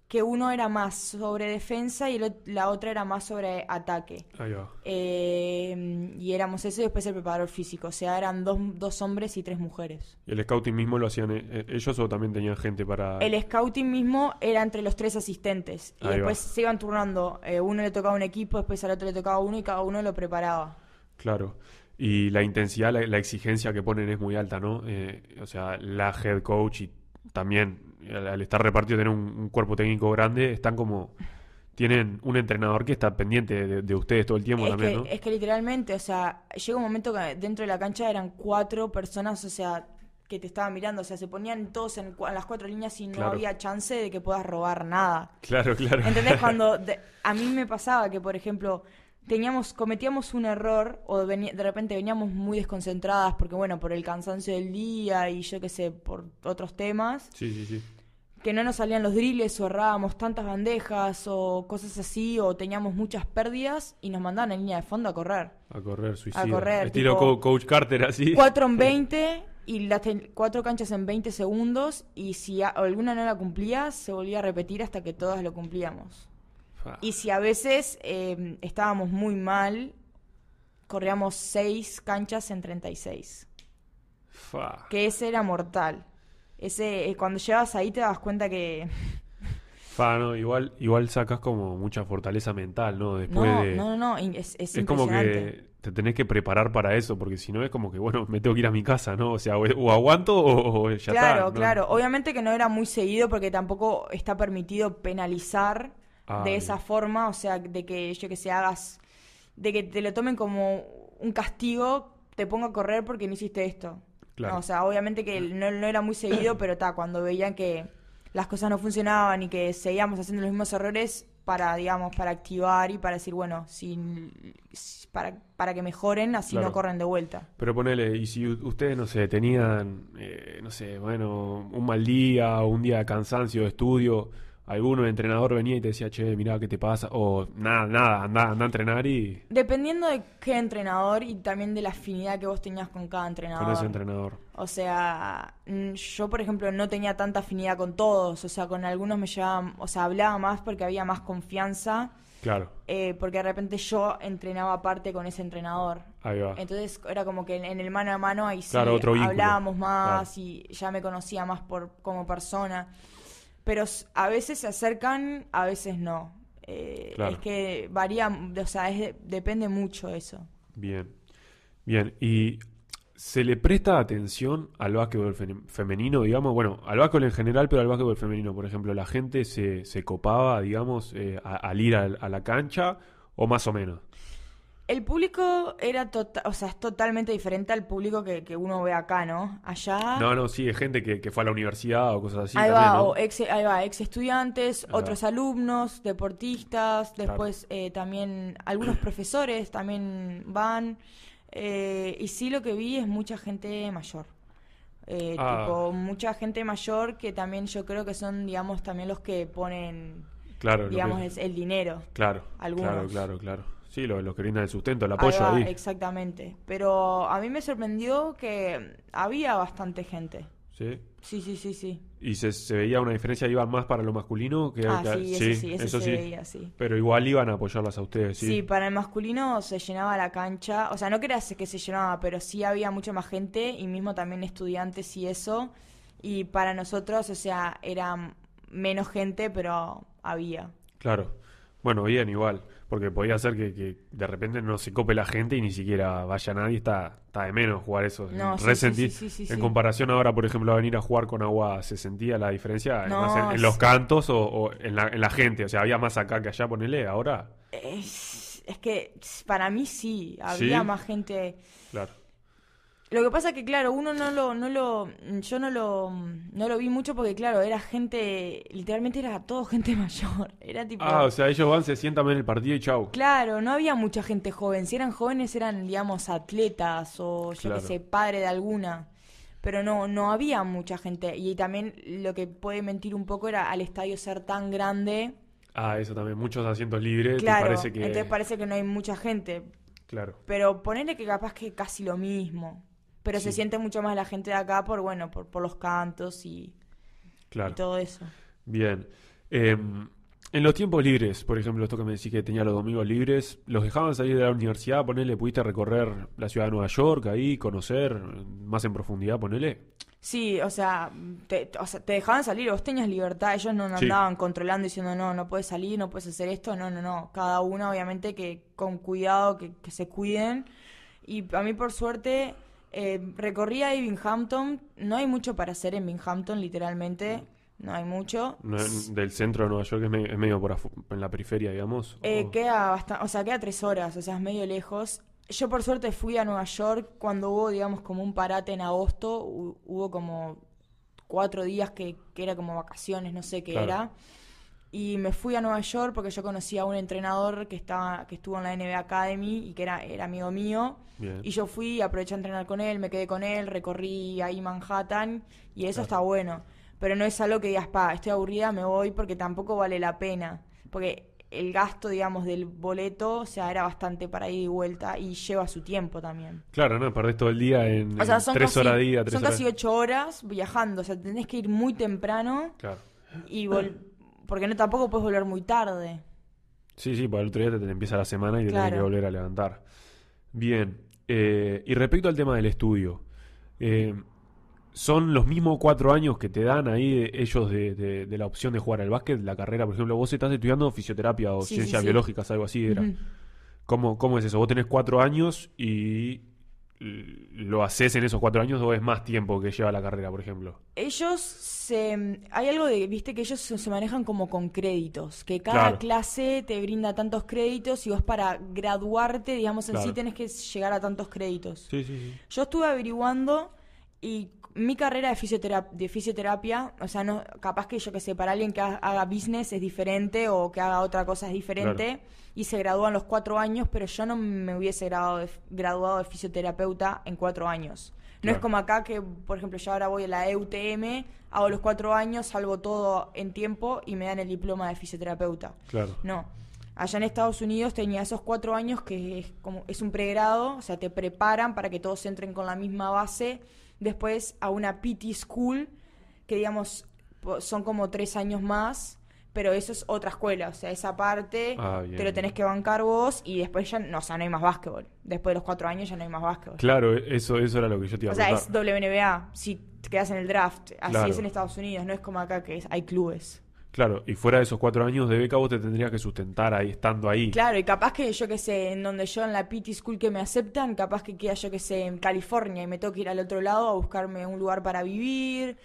que uno era más sobre defensa y el la otra era más sobre ataque. Ahí va. Eh, y éramos eso y después el preparador físico, o sea, eran dos, dos hombres y tres mujeres. ¿Y el scouting mismo lo hacían eh, ellos o también tenían gente para...? El scouting mismo era entre los tres asistentes y después va. se iban turnando, eh, uno le tocaba un equipo, después al otro le tocaba uno y cada uno lo preparaba. Claro. Y la intensidad, la, la exigencia que ponen es muy alta, ¿no? Eh, o sea, la head coach y también al, al estar repartido, tener un, un cuerpo técnico grande, están como... Tienen un entrenador que está pendiente de, de ustedes todo el tiempo Es también, que, ¿no? es que literalmente, o sea, llega un momento que dentro de la cancha eran cuatro personas, o sea, que te estaban mirando, o sea, se ponían todos en, en las cuatro líneas y no Claro. había chance de que puedas robar nada. Claro, claro. ¿Entendés? Cuando de- a mí me pasaba que, por ejemplo, teníamos, cometíamos un error o veni- de repente veníamos muy desconcentradas porque, bueno, por el cansancio del día y yo qué sé, por otros temas, Sí, sí, sí. Que no nos salían los drills o errábamos tantas bandejas o cosas así o teníamos muchas pérdidas y nos mandaban en línea de fondo a correr. A correr, suicida. correr, Estilo tipo- Coach Carter, así. 4 en 20 y las cuatro canchas en 20 segundos y si a- alguna no la cumplía se volvía a repetir hasta que todas lo cumplíamos. Y si a veces eh, estábamos muy mal, corríamos 6 canchas en 36. Fa. Que ese era mortal. Ese, eh, cuando llegas ahí te das cuenta que... No, igual, igual sacas como mucha fortaleza mental, ¿no? Después No, de... no, no, es, es Es como que te tenés que preparar para eso, porque si no es como que, bueno, me tengo que ir a mi casa, ¿no? O sea, o, o aguanto o, o ya Claro, está. ¿no? claro. Obviamente que no era muy seguido porque tampoco está permitido penalizar Ah, de esa forma, o sea, de que yo que sé, hagas, de que te lo tomen como un castigo, te ponga a correr porque no hiciste esto. Claro. No, o sea, obviamente que no, no era muy seguido, pero está, cuando veían que las cosas no funcionaban y que seguíamos haciendo los mismos errores para, digamos, para activar y para decir, bueno, sin, para, para que mejoren, así Claro. no corren de vuelta. Pero ponele, y si ustedes, no sé, tenían, eh, no sé, bueno, un mal día un día de cansancio de estudio, alguno entrenador venía y te decía, che, mirá, ¿qué te pasa? O nada, nada, anda, anda a entrenar y Dependiendo de qué entrenador y también de la afinidad que vos tenías con cada entrenador. con ese entrenador. O sea, mm, yo por ejemplo no tenía tanta afinidad con todos, o sea, con algunos me llevaba, o sea, hablaba más porque había más confianza, Claro, eh, porque de repente yo entrenaba aparte con ese entrenador. ahí va. Entonces era como que en, en el mano a mano ahí sí Claro, otro hablábamos más y ya me conocía más por como persona. Pero a veces se acercan, a veces no. Eh, Claro. Es que varía, o sea, es de- depende mucho eso. Bien, bien. ¿Y se le presta atención al básquetbol fe- femenino, digamos? Bueno, al básquetbol en general, pero al básquetbol femenino, por ejemplo, ¿la gente se, se copaba, digamos, eh, a- al ir a, la cancha o más o menos? El público era tota- o sea, es totalmente diferente al público que, que uno ve acá, ¿no? Allá No, no, sí, es gente que, que fue a la universidad o cosas así ahí también, va, ¿no? o ex, ahí va, ex estudiantes, Ahí va. otros alumnos, deportistas, Claro. después eh, también algunos profesores también van. eh, y sí lo que vi es mucha gente mayor. Eh, Ah. Tipo, mucha gente mayor que también yo creo que son, digamos, también los que ponen, Claro, que- digamos, el dinero. claro, algunos. claro, claro, claro. Sí, los, los que brindan el sustento, el Ahí apoyo va, ahí. exactamente. Pero a mí me sorprendió que había bastante gente. ¿Sí? Sí, sí, sí, sí. ¿Y se, se veía una diferencia? ¿Iban más para lo masculino? Que, Ah, sí, eso sí, eso, se veía, sí. Pero igual iban a apoyarlas a ustedes, ¿sí? Sí, para el masculino se llenaba la cancha, o sea, no creas que se llenaba, pero sí había mucha más gente y mismo también estudiantes y eso. Y para nosotros, o sea, era menos gente, pero había. Claro. Bueno, bien, igual. Porque podía ser que, que de repente no se cope la gente y ni siquiera vaya nadie. Está, está de menos jugar eso. No, sí, sí, sí, en comparación ahora, por ejemplo, a venir a jugar con agua, ¿se sentía la diferencia? No, en, en los cantos o, o en, la, en la gente. O sea, había más acá que allá, ponele, ahora. Es, es que para mí sí, había más gente. Claro. Lo que pasa que, claro, uno no lo, no lo, yo no lo, no lo vi mucho porque, claro, era gente, literalmente era todo gente mayor. Era tipo, Ah, o sea, ellos van, se sientan en el partido y chau. claro, no había mucha gente joven. Si eran jóvenes eran, digamos, atletas o yo Claro. qué sé, padre de alguna. Pero no, no había mucha gente. Y también lo que puede mentir un poco era al estadio ser tan grande. Ah, eso también. Muchos asientos libres. ¿te Claro, parece que... entonces parece que no hay mucha gente. Claro. Pero ponerle que capaz que casi lo mismo. Pero se siente mucho más la gente de acá por, bueno, por, por los cantos y, y Claro. todo eso. Bien. Em, en los tiempos libres, por ejemplo, esto que me decís que tenía los domingos libres, ¿los dejaban salir de la universidad? Ponele, ¿pudiste recorrer la ciudad de Nueva York ahí, conocer más en profundidad, ponele? Sí, o sea, te, o sea, te dejaban salir, vos tenías libertad, ellos no Sí. andaban controlando diciendo no, no puedes salir, no puedes hacer esto, no, no, no. Cada uno obviamente que con cuidado, que, que se cuiden. Y a mí por suerte eh, recorrí ahí Binghamton, no hay mucho para hacer en Binghamton, literalmente, no hay mucho. No, del centro de Nueva York es, me- es medio por en la periferia, digamos. Eh, queda bastante, o sea, queda tres horas, o sea, es medio lejos. Yo por suerte fui a Nueva York cuando hubo, digamos, como un parate en agosto, hu- hubo como cuatro días que, que era como vacaciones, no sé qué Claro. era. Y me fui a Nueva York porque yo conocía a un entrenador que estaba, que estuvo en la NBA Academy y que era, era amigo mío. Bien. Y yo fui, aproveché a entrenar con él, me quedé con él, recorrí ahí Manhattan y eso Claro. está bueno. Pero no es algo que digas, pa, estoy aburrida, me voy porque tampoco vale la pena. Porque el gasto, digamos, del boleto, o sea, era bastante para ir y vuelta y lleva su tiempo también. Claro, ¿no? Perdés todo el día en, O sea, son tres casi, horas día, tres son horas... casi ocho horas viajando, o sea, tenés que ir muy temprano Claro. y vol- porque no tampoco puedes volver muy tarde. Sí, sí, para el otro día te, te empieza la semana y te tenés que volver a levantar. Bien. eh, y respecto al tema del estudio, eh, ¿son los mismos cuatro años que te dan ahí ellos de, de- de la opción de jugar al básquet? La carrera, por ejemplo, vos estás estudiando fisioterapia o Sí, ciencias sí. biológicas, algo así era. ¿Cómo, ¿Cómo es eso? ¿Vos tenés cuatro años y lo haces en esos cuatro años o es más tiempo que lleva la carrera, por ejemplo? Ellos se... Hay algo de, viste, que ellos se se manejan como con créditos, que cada Claro. clase te brinda tantos créditos y vos para graduarte, digamos, en Claro. sí tenés que llegar a tantos créditos. Sí, sí, sí. Yo estuve averiguando y mi carrera de fisioterapia, de fisioterapia, o sea, no, capaz que yo que sé, para alguien que ha- haga business es diferente o que haga otra cosa es diferente y se gradúan los cuatro años, pero yo no me hubiese graduado de, graduado de fisioterapeuta en cuatro años. No es como acá que, por ejemplo, yo ahora voy a la EUTM, hago los cuatro años, salvo todo en tiempo y me dan el diploma de fisioterapeuta. Claro. No. Allá en Estados Unidos tenía esos cuatro años que es como es un pregrado, o sea, te preparan para que todos entren con la misma base. Después a una PT School, que digamos son como tres años más, pero eso es otra escuela, o sea, esa parte Ah, bien, te lo tenés bien. que bancar vos y después ya no, o sea, no hay más básquetbol. Después de los cuatro años ya no hay más básquetbol. Claro, eso, eso era lo que yo te iba a O sea, es WNBA, si te quedas en el draft. Así Claro. es en Estados Unidos, no es como acá que es- hay clubes. Claro, y fuera de esos cuatro años de beca vos te tendrías que sustentar ahí, estando ahí. Claro, y capaz que yo que sé, en donde yo en la PT School que me aceptan, capaz que queda yo que sé en California y me tengo que ir al otro lado a buscarme un lugar para vivir,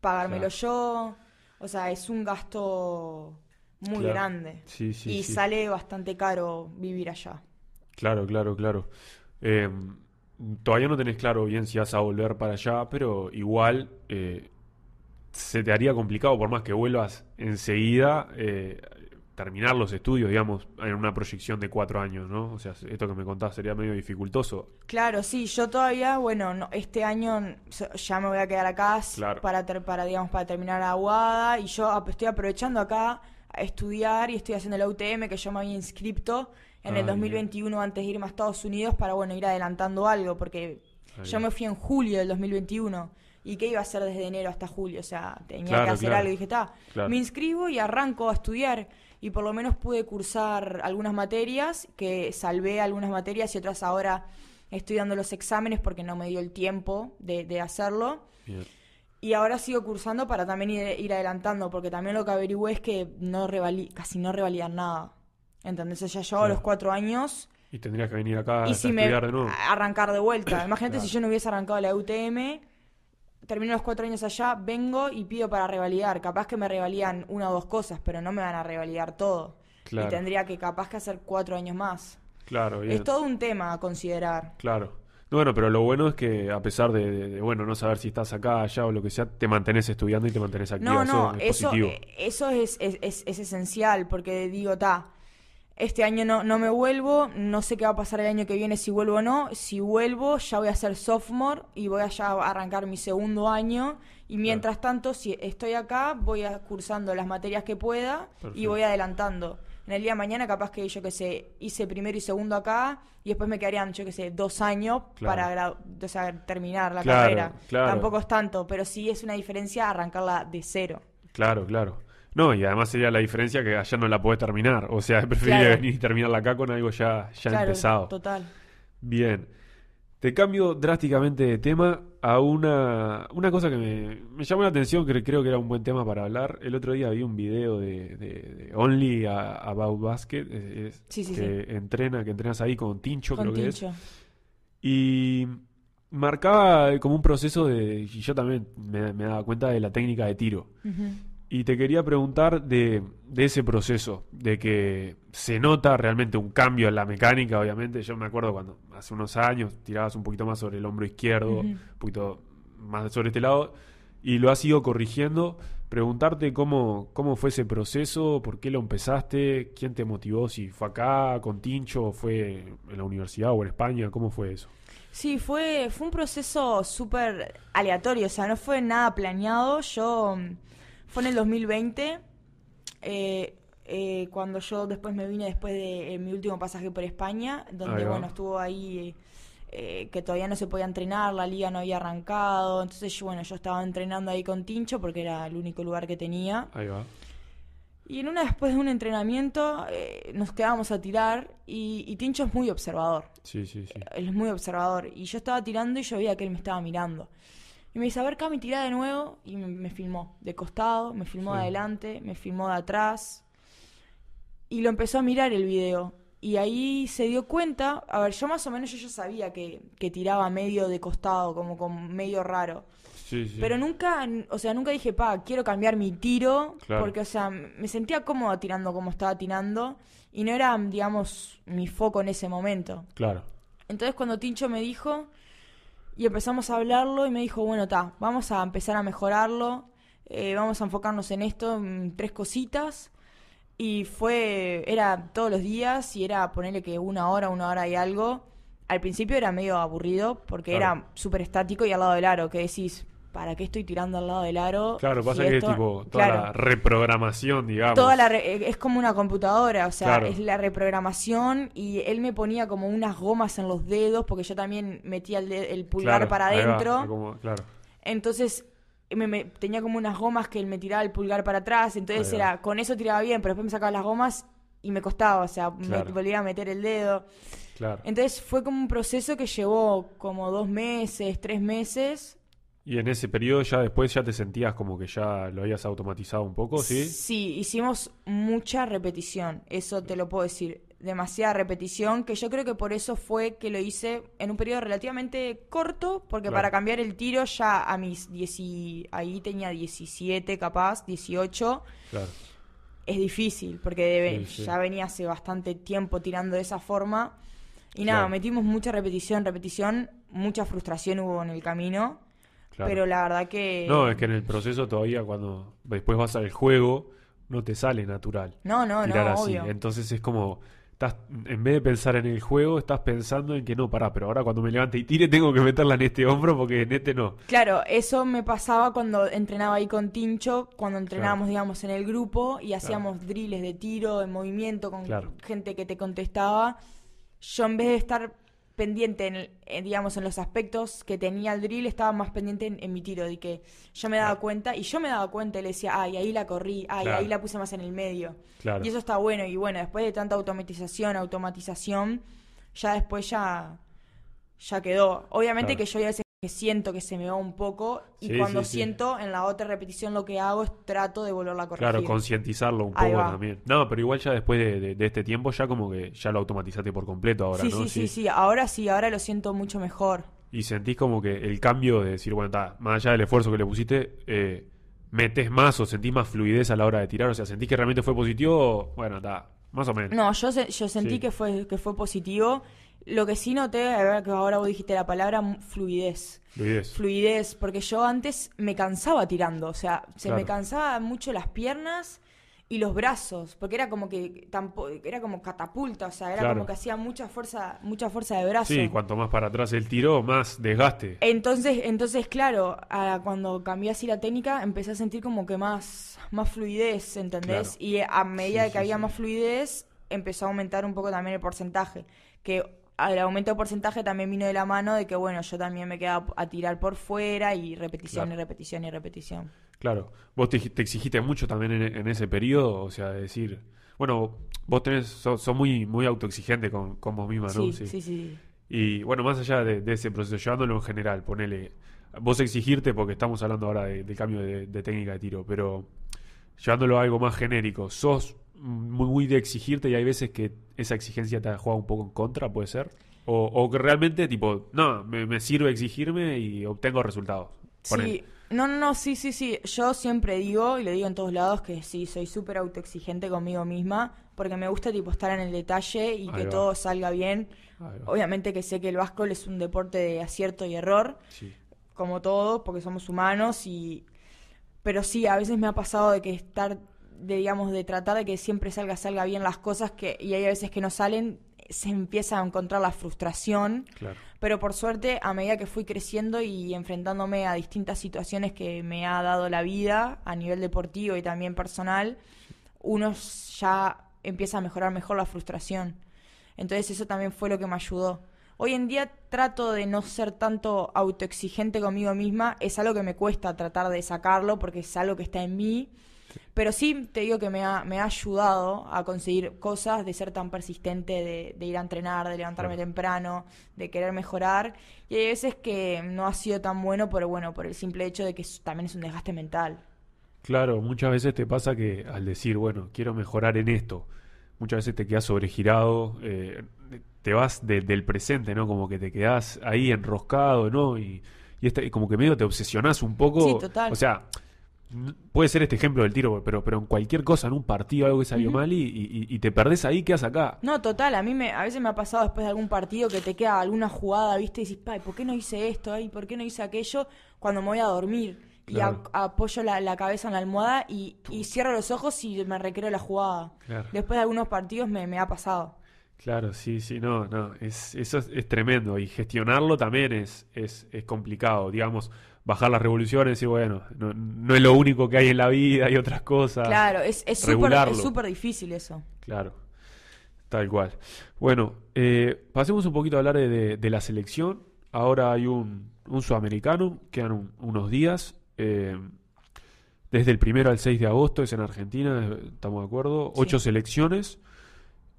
pagármelo Claro. yo. O sea, es un gasto muy Claro. grande. Sí, sí, y sí. sale bastante caro vivir allá. Claro, claro, claro. Eh, todavía no tenés claro bien si vas a volver para allá, pero igual eh, se te haría complicado, por más que vuelvas enseguida, eh, terminar los estudios, digamos, en una proyección de cuatro años, ¿no? O sea, esto que me contás sería medio dificultoso. Claro, sí, yo todavía, bueno, no, este año ya me voy a quedar acá Claro. para, ter- para, digamos, para terminar la aguada y yo estoy aprovechando acá a estudiar y estoy haciendo la UTM que yo me había inscripto en Ah, el bien. 2021 antes de irme a Estados Unidos para, bueno, ir adelantando algo porque Ah, yo bien. me fui en julio del 2021 y ¿Y qué iba a hacer desde enero hasta julio? O sea, tenía Claro, que hacer claro. algo. Y dije, está, Claro. me inscribo y arranco a estudiar. Y por lo menos pude cursar algunas materias, que salvé algunas materias y otras ahora estoy dando los exámenes porque no me dio el tiempo de, de hacerlo. Bien. Y ahora sigo cursando para también ir, ir adelantando, porque también lo que averigüé es que no casi no revalidan nada. ¿Entendés? O sea, yo a los cuatro años Y tendrías que venir acá a y si me estudiar de nuevo. arrancar de vuelta. Imagínate si yo no hubiese arrancado la UTM, termino los cuatro años allá, vengo y pido para revalidar. Capaz que me revalidan una o dos cosas, pero no me van a revalidar todo. Claro. Y tendría que capaz que hacer cuatro años más. Claro, bien. Es todo un tema a considerar. Claro. No, Bueno, pero lo bueno es que a pesar de, de- de, bueno, no saber si estás acá, allá o lo que sea, te mantenés estudiando y te mantenés activa. No, no, es eso, positivo. eh, eso es, es, es- es esencial, porque digo, ta, este año no, no me vuelvo, no sé qué va a pasar el año que viene si vuelvo o no. Si vuelvo, ya voy a ser sophomore y voy a ya arrancar mi segundo año. Y mientras tanto, si estoy acá, voy a cursando las materias que pueda y voy adelantando. En el día de mañana, capaz que yo que sé, hice primero y segundo acá y después me quedarían, yo que sé, dos años Claro. para o sea, terminar la Claro, carrera. claro. Tampoco es tanto, pero sí es una diferencia arrancarla de cero. Claro, claro. No, y además sería la diferencia que allá no la podés terminar. O sea, preferiría Claro. venir y terminarla acá con algo ya, ya Claro, empezado. Total. Bien. Te cambio drásticamente de tema a una, una cosa que me, me llamó la atención, que creo que era un buen tema para hablar. El otro día vi un video de, de- de Only a- About Basket, es- Sí, sí, que entrena, que entrenas ahí con Tincho, Con creo que es. Y marcaba como un proceso de, y yo también me, me daba cuenta de la técnica de tiro. Ujú. Y te quería preguntar de, de ese proceso, de que se nota realmente un cambio en la mecánica, obviamente. Yo me acuerdo cuando hace unos años tirabas un poquito más sobre el hombro izquierdo, un poquito más sobre este lado, y lo has ido corrigiendo. Preguntarte cómo, cómo fue ese proceso, por qué lo empezaste, quién te motivó, si fue acá con Tincho, o fue en la universidad o en España, ¿cómo fue eso? Sí, fue, fue un proceso súper aleatorio, o sea, no fue nada planeado. Yo, mm, fue en el 2020, eh, eh, cuando yo después me vine después de eh, mi último pasaje por España, donde, bueno, estuvo ahí eh, que todavía no se podía entrenar, la liga no había arrancado, entonces, yo, bueno, yo estaba entrenando ahí con Tincho porque era el único lugar que tenía. Ahí va. Y en una después de un entrenamiento eh, nos quedábamos a tirar y, y Tincho es muy observador. Sí, sí, sí. Él es muy observador. Y yo estaba tirando y yo veía que él me estaba mirando. Y me dice, a ver, Cami, tira de nuevo. Y me, me filmó de costado, me filmó de adelante, me filmó de atrás. Y lo empezó a mirar el video. Y ahí se dio cuenta, a ver, yo más o menos yo ya sabía que, que tiraba medio de costado, como con medio raro. Sí, sí. Pero nunca, o sea, nunca dije, pa, quiero cambiar mi tiro, Claro. porque, o sea, me sentía cómoda tirando como estaba tirando y no era, digamos, mi foco en ese momento. Claro. Entonces cuando Tincho me dijo y empezamos a hablarlo y me dijo, bueno, ta, vamos a empezar a mejorarlo, eh, vamos a enfocarnos en esto, en tres cositas. Y fue, era todos los días y era ponerle que una hora, una hora y algo. Al principio era medio aburrido porque Claro. era súper estático y al lado del aro, que decís, ¿para qué estoy tirando al lado del aro? Claro, pasa si que esto-?" es tipo toda Claro. la reprogramación, digamos. Toda la re- es como una computadora, o sea, Claro. es la reprogramación y él me ponía como unas gomas en los dedos porque yo también metía el, el pulgar Claro, para adentro. como- claro. Entonces me, me- tenía como unas gomas que él me tiraba el pulgar para atrás, entonces era con eso tiraba bien, pero después me sacaba las gomas y me costaba, o sea, me volvía a meter el dedo. Claro. Entonces fue como un proceso que llevó como dos meses, tres meses. Y en ese periodo ya después ya te sentías como que ya lo habías automatizado un poco, ¿sí? Sí, hicimos mucha repetición, eso te lo puedo decir. Demasiada repetición, que yo creo que por eso fue que lo hice en un periodo relativamente corto, porque Claro. para cambiar el tiro ya a mis 10, ahí tenía 17 capaz, 18, Claro. es difícil, porque debe- Sí, sí. ya venía hace bastante tiempo tirando de esa forma. Y nada, Claro. metimos mucha repetición, repetición, mucha frustración hubo en el camino, Claro. pero la verdad que... No, es que en el proceso todavía cuando después vas al juego no te sale natural No, no, tirar no, así. obvio. Entonces es como estás en vez de pensar en el juego, estás pensando en que no, pará, pero ahora cuando me levante y tire tengo que meterla en este hombro porque en este no. Claro, eso me pasaba cuando entrenaba ahí con Tincho, cuando entrenábamos, digamos, en el grupo y hacíamos drills de tiro, en movimiento, con Claro. gente que te contestaba. Yo en vez de estar pendiente, en, en, digamos, en los aspectos que tenía el drill, estaba más pendiente en, mi tiro, de que yo me daba cuenta, y yo me daba cuenta y le decía, ay, ahí la corrí, ay, ahí la puse más en el medio. Y eso está bueno, y bueno, después de tanta automatización, automatización, ya después ya, ya quedó. Obviamente que yo ya que siento que se me va un poco y cuando siento en la otra repetición lo que hago es trato de volverla a corregir. Claro, concientizarlo un poco también. No, pero igual ya después de, este tiempo ya como que ya lo automatizaste por completo ahora, ¿no? Sí, sí, sí, ahora sí, ahora lo siento mucho mejor. Y sentís como que el cambio de decir, bueno, está, más allá del esfuerzo que le pusiste, eh, metes más o sentís más fluidez a la hora de tirar, o sea, sentís que realmente fue positivo, bueno, está, más o menos. No, yo, yo sentí que fue que fue positivo lo que sí noté, que ahora vos dijiste la palabra fluidez. Fluidez. Fluidez, porque yo antes me cansaba tirando, o sea, se me cansaba mucho las piernas y los brazos, porque era como que tampoco era como catapulta, o sea, era como que hacía mucha fuerza, mucha fuerza de brazo. Sí, cuanto más para atrás el tiro, más desgaste. Entonces, entonces claro, cuando cambié así la técnica, empecé a sentir como que más, más fluidez, ¿entendés? Y a medida de que había más fluidez, empezó a aumentar un poco también el porcentaje, que el aumento de porcentaje también vino de la mano de que, bueno, yo también me quedaba a tirar por fuera y repetición y repetición y repetición. Claro, vos te, exigiste mucho también en, ese periodo, o sea, decir, bueno, vos tenés, sos, muy, muy autoexigente con, con vos misma, ¿no? Sí, sí, sí. Y bueno, más allá de, ese proceso, llevándolo en general, ponele, vos exigirte, porque estamos hablando ahora del cambio de, de técnica de tiro, pero llevándolo a algo más genérico, sos muy, muy de exigirte y hay veces que esa exigencia te ha jugado un poco en contra, puede ser. O, que realmente, tipo, no, me, sirve exigirme y obtengo resultados. Sí, no, no, no, sí, sí, sí. Yo siempre digo, y le digo en todos lados, que sí, soy súper autoexigente conmigo misma, porque me gusta, tipo, estar en el detalle y que todo salga bien. Obviamente que sé que el básquetbol es un deporte de acierto y error, como todos, porque somos humanos y... Pero sí, a veces me ha pasado de que estar de digamos de tratar de que siempre salga salga bien las cosas que y hay veces que no salen se empieza a encontrar la frustración. Pero por suerte a medida que fui creciendo y enfrentándome a distintas situaciones que me ha dado la vida a nivel deportivo y también personal uno ya empieza a mejorar mejor la frustración. Entonces eso también fue lo que me ayudó. Hoy en día trato de no ser tanto autoexigente conmigo misma, es algo que me cuesta tratar de sacarlo porque es algo que está en mí, pero sí te digo que me ha, me ha ayudado a conseguir cosas, de ser tan persistente, de, ir a entrenar, de levantarme temprano, de querer mejorar. Y hay veces que no ha sido tan bueno, pero bueno, por el simple hecho de que también es un desgaste mental. Claro, muchas veces te pasa que al decir, bueno, quiero mejorar en esto, muchas veces te quedas sobregirado, eh, te vas del presente, ¿no? Como que te quedas ahí enroscado, ¿no? Y, y, este, como que medio te obsesionás un poco. Sí, total. O sea, puede ser este ejemplo del tiro, pero, pero en cualquier cosa, en un partido, algo que salió mal y, te perdés ahí, ¿qué haces acá? No, total, a mí me, a veces me ha pasado después de algún partido que te queda alguna jugada, ¿viste? Y dices, ¿por qué no hice esto? Ay, ¿Por qué no hice aquello? Cuando me voy a dormir. Y apoyo la, cabeza en la almohada y, cierro los ojos y me recreo la jugada. Después de algunos partidos me, me ha pasado. Claro, sí, sí, no, no, es, eso es, tremendo y gestionarlo también es, es, es complicado, digamos, bajar las revoluciones y decir, bueno, no, es lo único que hay en la vida, hay otras cosas. Claro, es súper difícil eso. Claro, tal cual. Bueno, eh, pasemos un poquito a hablar de, la selección. Ahora hay un, un sudamericano, quedan unos días. Eh, desde el primero al 6 de agosto es en Argentina, estamos de acuerdo. Ocho selecciones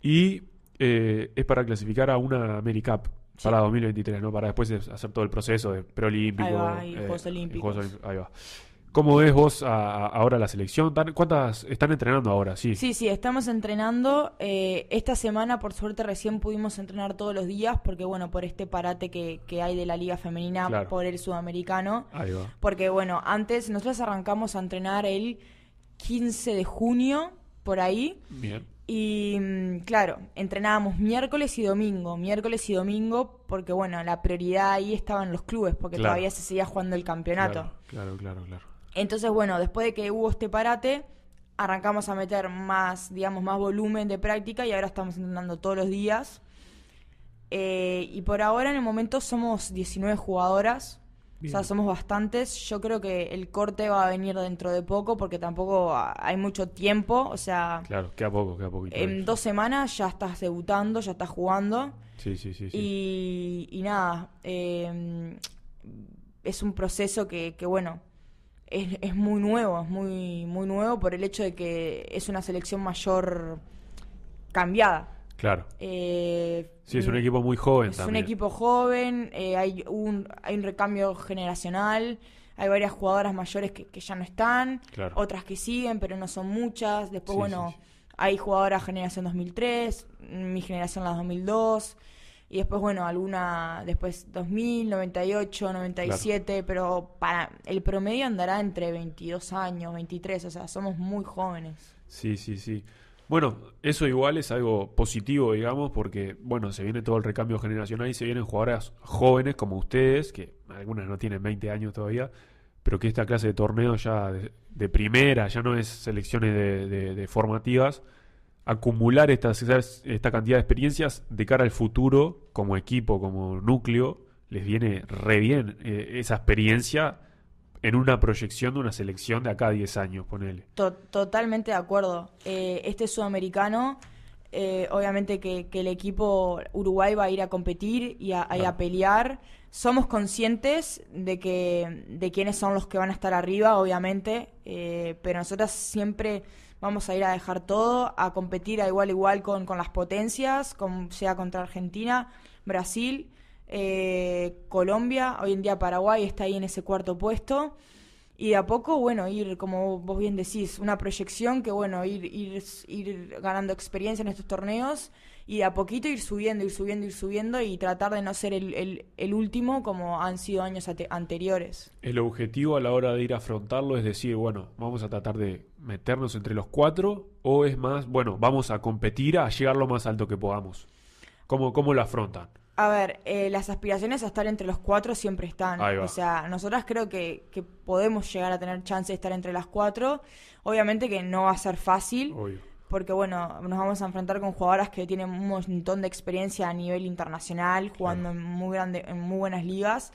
y eh, es para clasificar a una AmeriCup para 2023, ¿no? Para después hacer todo el proceso de preolímpico. Ahí va, y eh, Juegos Olímpicos. ahí va. ¿Cómo ves vos ahora la selección? ¿Cuántas están entrenando ahora? Sí, sí, sí estamos entrenando. Eh, esta semana, por suerte, recién pudimos entrenar todos los días, porque, bueno, por este parate que, que hay de la Liga Femenina por el Sudamericano. Ahí va. Porque, bueno, antes nosotros arrancamos a entrenar el 15 de junio, por ahí. Bien. Y mm, claro, entrenábamos miércoles y domingo, miércoles y domingo, porque bueno, la prioridad ahí estaban los clubes, porque todavía se seguía jugando el campeonato. Claro, claro, claro, Entonces, bueno, después de que hubo este parate, arrancamos a meter más, digamos, más volumen de práctica y ahora estamos entrenando todos los días. Eh, y por ahora, en el momento, somos 19 jugadoras. O sea, somos bastantes. Yo creo que el corte va a venir dentro de poco porque tampoco hay mucho tiempo. O sea, Claro, queda poco, queda poquito. en dos semanas ya estás debutando, ya estás jugando. Sí, sí, sí. sí. Y, y nada, eh, es un proceso que, que bueno, es, es muy nuevo, es muy, muy nuevo por el hecho de que es una selección mayor cambiada. Claro. Eh, Sí, es un equipo muy joven es también. un equipo joven, eh, hay, un, hay un recambio generacional, hay varias jugadoras mayores que, que ya no están, Claro. otras que siguen, pero no son muchas. Después, Sí, bueno, sí, sí. hay jugadoras generación 2003, mi generación la 2002, y después, bueno, alguna después 2000, 98, 97, pero para el promedio andará entre 22 años, 23, o sea, somos muy jóvenes. Sí, sí, sí. Bueno, eso igual es algo positivo, digamos, porque, bueno, se viene todo el recambio generacional y se vienen jugadoras jóvenes como ustedes, que algunas no tienen 20 años todavía, pero que esta clase de torneo ya de, primera, ya no es selecciones de, formativas, acumular estas, esta cantidad de experiencias de cara al futuro, como equipo, como núcleo, les viene re bien eh, esa experiencia en una proyección de una selección de acá a 10 años, ponele. To- totalmente de acuerdo. Eh, este sudamericano, eh, obviamente que, que el equipo Uruguay va a ir a competir y a, y a Claro. pelear. Somos conscientes de que de quiénes son los que van a estar arriba, obviamente, eh, pero nosotras siempre vamos a ir a dejar todo, a competir a igual igual con, con las potencias, con, sea contra Argentina, Brasil, eh, Colombia, hoy en día Paraguay está ahí en ese cuarto puesto. Y de a poco, bueno, ir, como vos bien decís, una proyección que, bueno, ir, ir, ir ganando experiencia en estos torneos y de a poquito ir subiendo, ir subiendo, ir subiendo y tratar de no ser el, el, el último como han sido años anteriores. El objetivo a la hora de ir a afrontarlo es decir, bueno, vamos a tratar de meternos entre los cuatro o es más, bueno, vamos a competir a llegar lo más alto que podamos. ¿Cómo, cómo lo afrontan? A ver, eh, las aspiraciones a estar entre los cuatro siempre están. O sea, nosotras creo que, que podemos llegar a tener chance de estar entre las cuatro. Obviamente que no va a ser fácil. Obvio. porque bueno, nos vamos a enfrentar con jugadoras que tienen un montón de experiencia a nivel internacional, jugando en muy grande, en muy buenas ligas,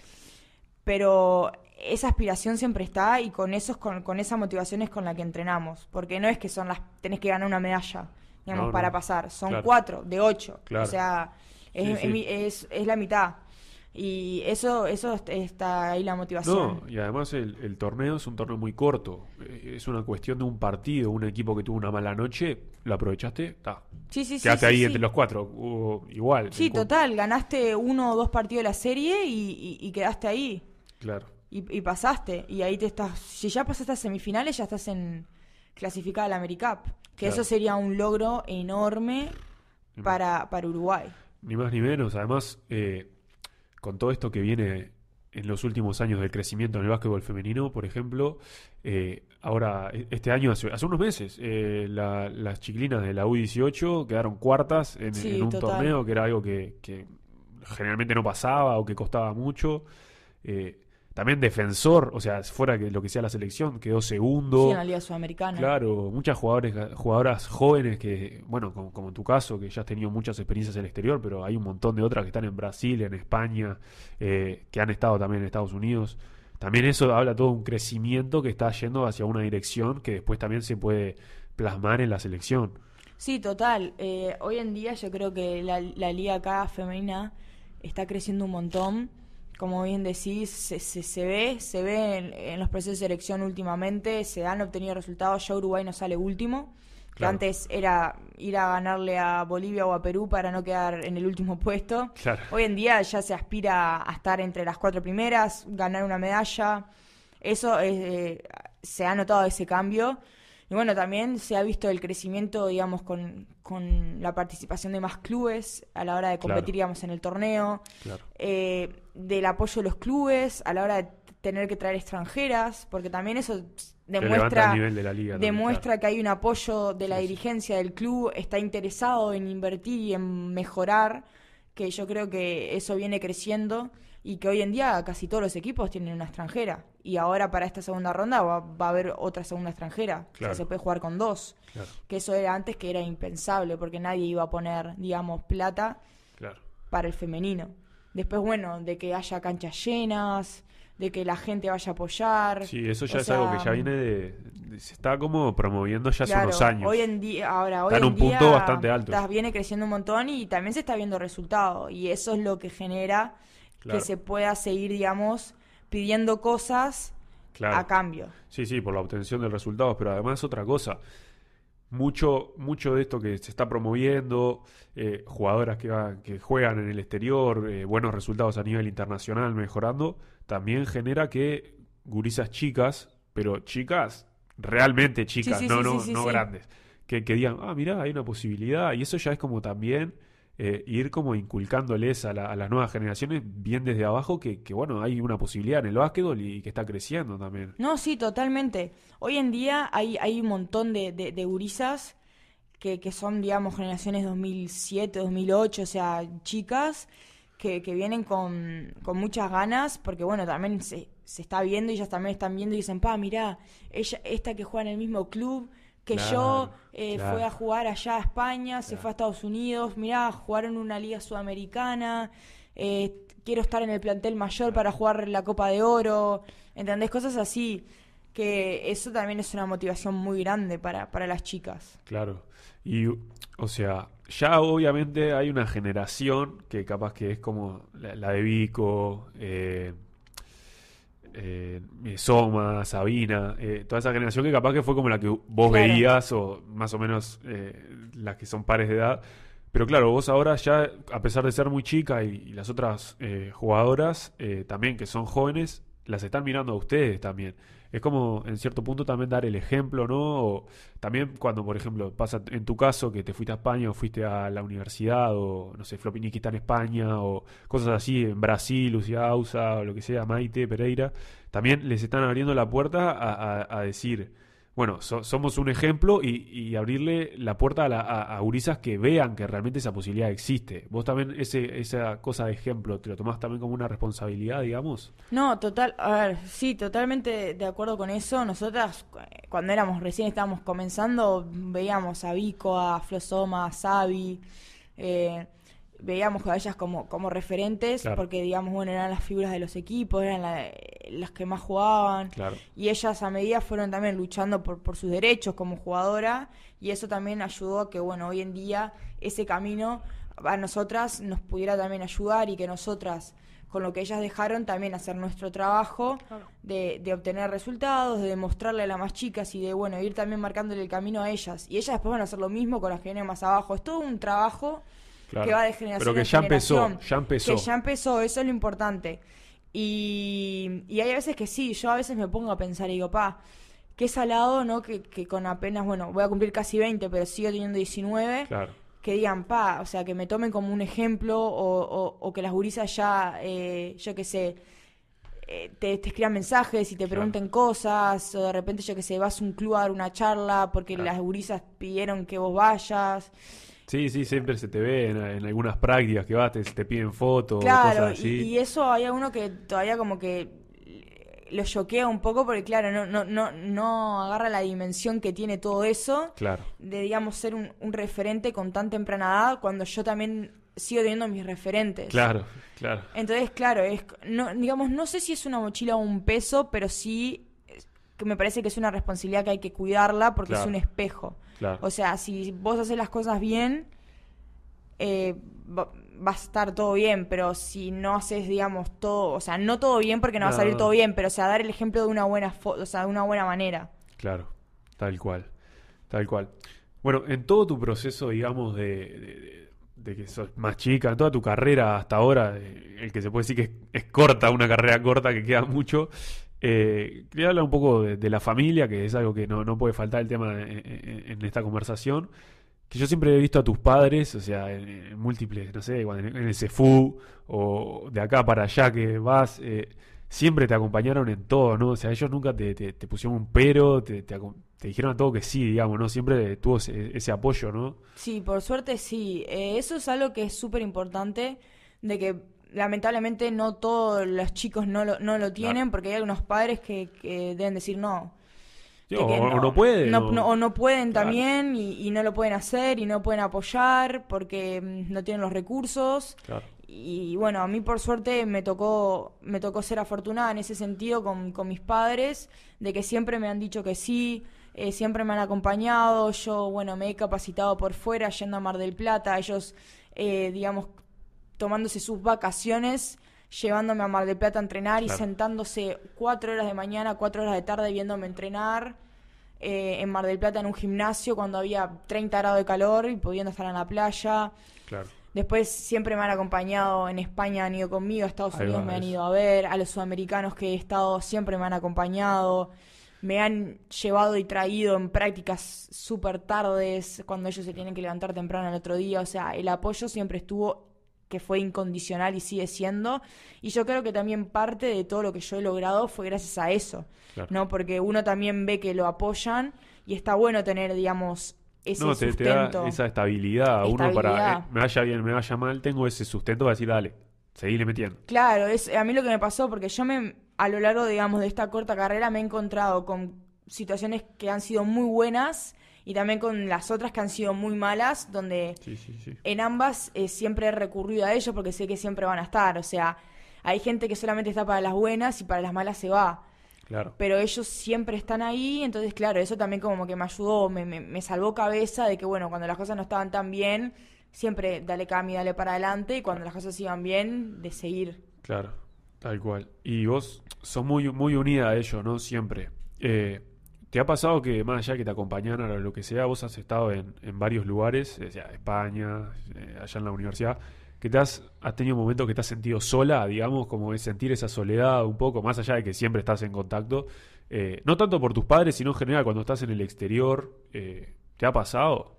pero esa aspiración siempre está y con eso es con, con esa motivación es con la que entrenamos, porque no es que son las tenés que ganar una medalla, digamos, No, para no. pasar, son Claro. cuatro de ocho, Claro. o sea, es, Sí, es sí. mi- es- es la mitad. Y eso, eso est- está ahí la motivación. No, y además el, el torneo es un torneo muy corto. Eh, Es una cuestión de un partido, un equipo que tuvo una mala noche, lo aprovechaste, está. Sí, sí. Quedaste sí, ahí entre los cuatro, igual. Sí, total, ganaste uno o dos partidos de la serie y, y- y quedaste ahí. Claro. Y, y pasaste. Y ahí te estás. Si ya pasaste a semifinales, ya estás en clasificada a la AmeriCup. Que Claro. eso sería un logro enorme para, para Uruguay. Ni más ni menos. Además, eh, con todo esto que viene en los últimos años del crecimiento en el básquetbol femenino, por ejemplo, eh, ahora, e- este año, hace, hace unos meses, eh, la- las chiquilinas de la U18 quedaron cuartas en, Sí, en un total. torneo que era algo que, que generalmente no pasaba o que costaba mucho. Eh, también defensor, o sea, fuera que lo que sea la selección, quedó segundo. Sí, en la Liga Sudamericana. Claro, muchas jugadores, jugadoras jóvenes que, bueno, como, como en tu caso, que ya has tenido muchas experiencias en el exterior, pero hay un montón de otras que están en Brasil, en España, eh, que han estado también en Estados Unidos. También eso habla todo de un crecimiento que está yendo hacia una dirección que después también se puede plasmar en la selección. Sí, total. Eh, hoy en día yo creo que la, la liga acá femenina está creciendo un montón. Como bien decís, se, se, se ve, se ve en, en los procesos de selección últimamente, se han obtenido resultados, ya Uruguay no sale último, que antes era ir a ganarle a Bolivia o a Perú para no quedar en el último puesto. Claro. Hoy en día ya se aspira a estar entre las cuatro primeras, ganar una medalla. Eso es, eh, se ha notado ese cambio. Y bueno, también se ha visto el crecimiento, digamos, con, con la participación de más clubes a la hora de competir, Claro. digamos, en el torneo. Claro. Eh, del apoyo de los clubes a la hora de tener que traer extranjeras, porque también eso demuestra el nivel de la liga. también, demuestra que hay un apoyo de la sí. dirigencia del club, está interesado en invertir y en mejorar, que yo creo que eso viene creciendo y que hoy en día casi todos los equipos tienen una extranjera. Y ahora para esta segunda ronda va, va a haber otra segunda extranjera. O Claro. sea, se puede jugar con dos. Claro, Que eso era antes que era impensable porque nadie iba a poner, digamos, plata claro. para el femenino. Después, bueno, de que haya canchas llenas, de que la gente vaya a apoyar. Sí, eso ya O es algo que ya viene de, de- Se está como promoviendo ya hace unos años. Hoy en día, ahora, hoy Está en un día punto bastante alto. está- viene creciendo un montón y también se está viendo resultado. Y eso es lo que genera Claro. que se pueda seguir, digamos, pidiendo cosas Claro. a cambio. Sí, sí, por la obtención de resultados, pero además otra cosa, mucho, mucho de esto que se está promoviendo, eh, jugadoras que, va- que juegan en el exterior, eh, buenos resultados a nivel internacional, mejorando, también genera que gurisas chicas, pero chicas, realmente chicas, sí, no, sí, no, sí, no grandes, que, que digan, ah, mirá, hay una posibilidad, y eso ya es como también eh, ir como inculcándoles a, la- las nuevas generaciones bien desde abajo que, bueno, hay una posibilidad en el básquetbol y que está creciendo también. No, sí, totalmente. Hoy en día hay, hay un montón de, de, de que, que son, digamos, generaciones 2007, 2008, o sea, chicas que, que vienen con, con muchas ganas, porque bueno, también se, se está viendo y ellas también están viendo y dicen, pa, mirá, ella, esta que juega en el mismo club que Claro, yo, eh, claro. fue a jugar allá a España, se Claro. fue a Estados Unidos, mirá, jugaron en una liga sudamericana, eh, quiero estar en el plantel mayor para jugar la Copa de Oro, ¿entendés? Cosas así, que eso también es una motivación muy grande para, para las chicas. Claro. Y, o sea, ya obviamente hay una generación que capaz que es como la, la de Vico, eh, eh, Soma, Sabina, eh, toda esa generación que capaz que fue como la que vos Claro. veías, o más o menos eh, las que son pares de edad. Pero claro, vos ahora ya, a pesar de ser muy chica y, y las otras eh, jugadoras eh, también que son jóvenes, las están mirando a ustedes también. Es como en cierto punto también dar el ejemplo, ¿no? O también cuando, por ejemplo, pasa en tu caso que te fuiste a España o fuiste a la universidad o, no sé, Flopiniki está en España o cosas así en Brasil, Lucía Ausa o lo que sea, Maite, Pereira, también les están abriendo la puerta a, decir, bueno, so- somos un ejemplo y, y abrirle la puerta a, la, a, gurisas que vean que realmente esa posibilidad existe. Vos también ese, esa cosa de ejemplo, ¿te lo tomás también como una responsabilidad, digamos? No, total, a ver, sí, totalmente de acuerdo con eso. Nosotras, eh, cuando éramos recién estábamos comenzando, veíamos a Vico, a Flosoma, a Sabi, eh, veíamos a ellas como, como referentes, Claro. porque, digamos, bueno, eran las figuras de los equipos, eran la- las que más jugaban. Claro. Y ellas a medida fueron también luchando por, por sus derechos como jugadora y eso también ayudó a que, bueno, hoy en día ese camino a nosotras nos pudiera también ayudar y que nosotras, con lo que ellas dejaron, también hacer nuestro trabajo de, de obtener resultados, de demostrarle a las más chicas y de, bueno, ir también marcándole el camino a ellas. Y ellas después van a hacer lo mismo con las que vienen más abajo. Es todo un trabajo Claro. que va de generación Pero que ya empezó, ya empezó. Que ya empezó, eso es lo importante. Y, y hay veces que sí, yo a veces me pongo a pensar y digo, pa, qué salado, ¿no? Que, que con apenas, bueno, voy a cumplir casi 20, pero sigo teniendo 19, Claro. que digan, pa, o sea, que me tomen como un ejemplo o, o- o que las gurisas ya, eh, yo qué sé, eh, te, te escriban mensajes y te Claro. pregunten cosas, o de repente, yo que sé, vas a un club a dar una charla porque Claro. las gurisas pidieron que vos vayas. Sí, sí, siempre se te ve en, en algunas prácticas que vas, te, te piden fotos, Claro, cosas y, así. y eso hay uno que todavía como que lo choquea un poco porque claro, no, no, no, no agarra la dimensión que tiene todo eso Claro, de digamos ser un, un referente con tan temprana edad cuando yo también sigo teniendo mis referentes. claro, claro. Entonces, claro, es no, digamos, no sé si es una mochila o un peso, pero sí que me parece que es una responsabilidad que hay que cuidarla porque es un espejo. Claro. O sea, si vos haces las cosas bien, eh, va, va a estar todo bien, pero si no haces, digamos, todo, o sea, no todo bien porque no, va a salir todo bien, pero o sea, dar el ejemplo de una buena fo- o sea, de una buena manera. Claro, tal cual, tal cual. Bueno, en todo tu proceso, digamos, de, de- de- de que sos más chica, en toda tu carrera hasta ahora, eh, el que se puede decir que es, es corta, una carrera corta que queda mucho, eh, quería hablar un poco de, la familia, que es algo que no, no puede faltar el tema en, esta conversación. Que yo siempre he visto a tus padres, o sea, en, múltiples, no sé, en, el CEFU o de acá para allá que vas, eh, siempre te acompañaron en todo, ¿no? O sea, ellos nunca te, pusieron un pero, te, dijeron a todo que sí, digamos, ¿no? Siempre tuvo ese, ese apoyo, ¿no? Sí, por suerte sí. Eh, eso es algo que es súper importante, de que lamentablemente no todos los chicos no lo, no lo tienen, porque hay algunos padres que, que deben decir no. Sí, o, que o no pueden. no- o- no- o no pueden Claro. también y, y no lo pueden hacer y no pueden apoyar porque mm, no tienen los recursos. Claro. y bueno, a mí por suerte me tocó, me tocó ser afortunada en ese sentido con, con mis padres, de que siempre me han dicho que sí, eh, siempre me han acompañado, yo bueno, me he capacitado por fuera yendo a Mar del Plata, ellos, eh, digamos, tomándose sus vacaciones, llevándome a Mar del Plata a entrenar y sentándose cuatro horas de mañana, cuatro horas de tarde viéndome entrenar. Eh, en Mar del Plata en un gimnasio cuando había 30 grados de calor y pudiendo estar en la playa. Claro. Después siempre me han acompañado en España, han ido conmigo, a Estados Unidos me han ido a ver, a los sudamericanos que he estado siempre me han acompañado, me han llevado y traído en prácticas súper tardes, cuando ellos se tienen que levantar temprano el otro día, o sea, el apoyo siempre estuvo que fue incondicional y sigue siendo. Y yo creo que también parte de todo lo que yo he logrado fue gracias a eso, ¿no? Porque uno también ve que lo apoyan y está bueno tener, digamos, ese no, te, da esa estabilidad. Uno para, eh, me vaya bien, me vaya mal, tengo ese sustento para decir, dale, seguirle metiendo. Claro, es a mí lo que me pasó, porque yo me, a lo largo, digamos, de esta corta carrera me he encontrado con situaciones que han sido muy buenas y también con las otras que han sido muy malas, donde en ambas eh, siempre he recurrido a ellos porque sé que siempre van a estar. O sea, hay gente que solamente está para las buenas y para las malas se va. Claro. Pero ellos siempre están ahí, entonces claro, eso también como que me ayudó, me, me, salvó cabeza de que bueno, cuando las cosas no estaban tan bien, siempre dale cambio, dale para adelante y cuando las cosas iban bien, de seguir. Claro, tal cual. Y vos sos muy, muy unida a ellos, ¿no? Siempre. Eh, ¿Te ha pasado que más allá que te acompañaran o lo que sea, vos has estado en, en varios lugares, sea, España, eh, allá en la universidad, que has, has tenido momentos que te has sentido sola, digamos, como de sentir esa soledad un poco, más allá de que siempre estás en contacto, eh, no tanto por tus padres, sino en general cuando estás en el exterior, eh, ¿te ha pasado?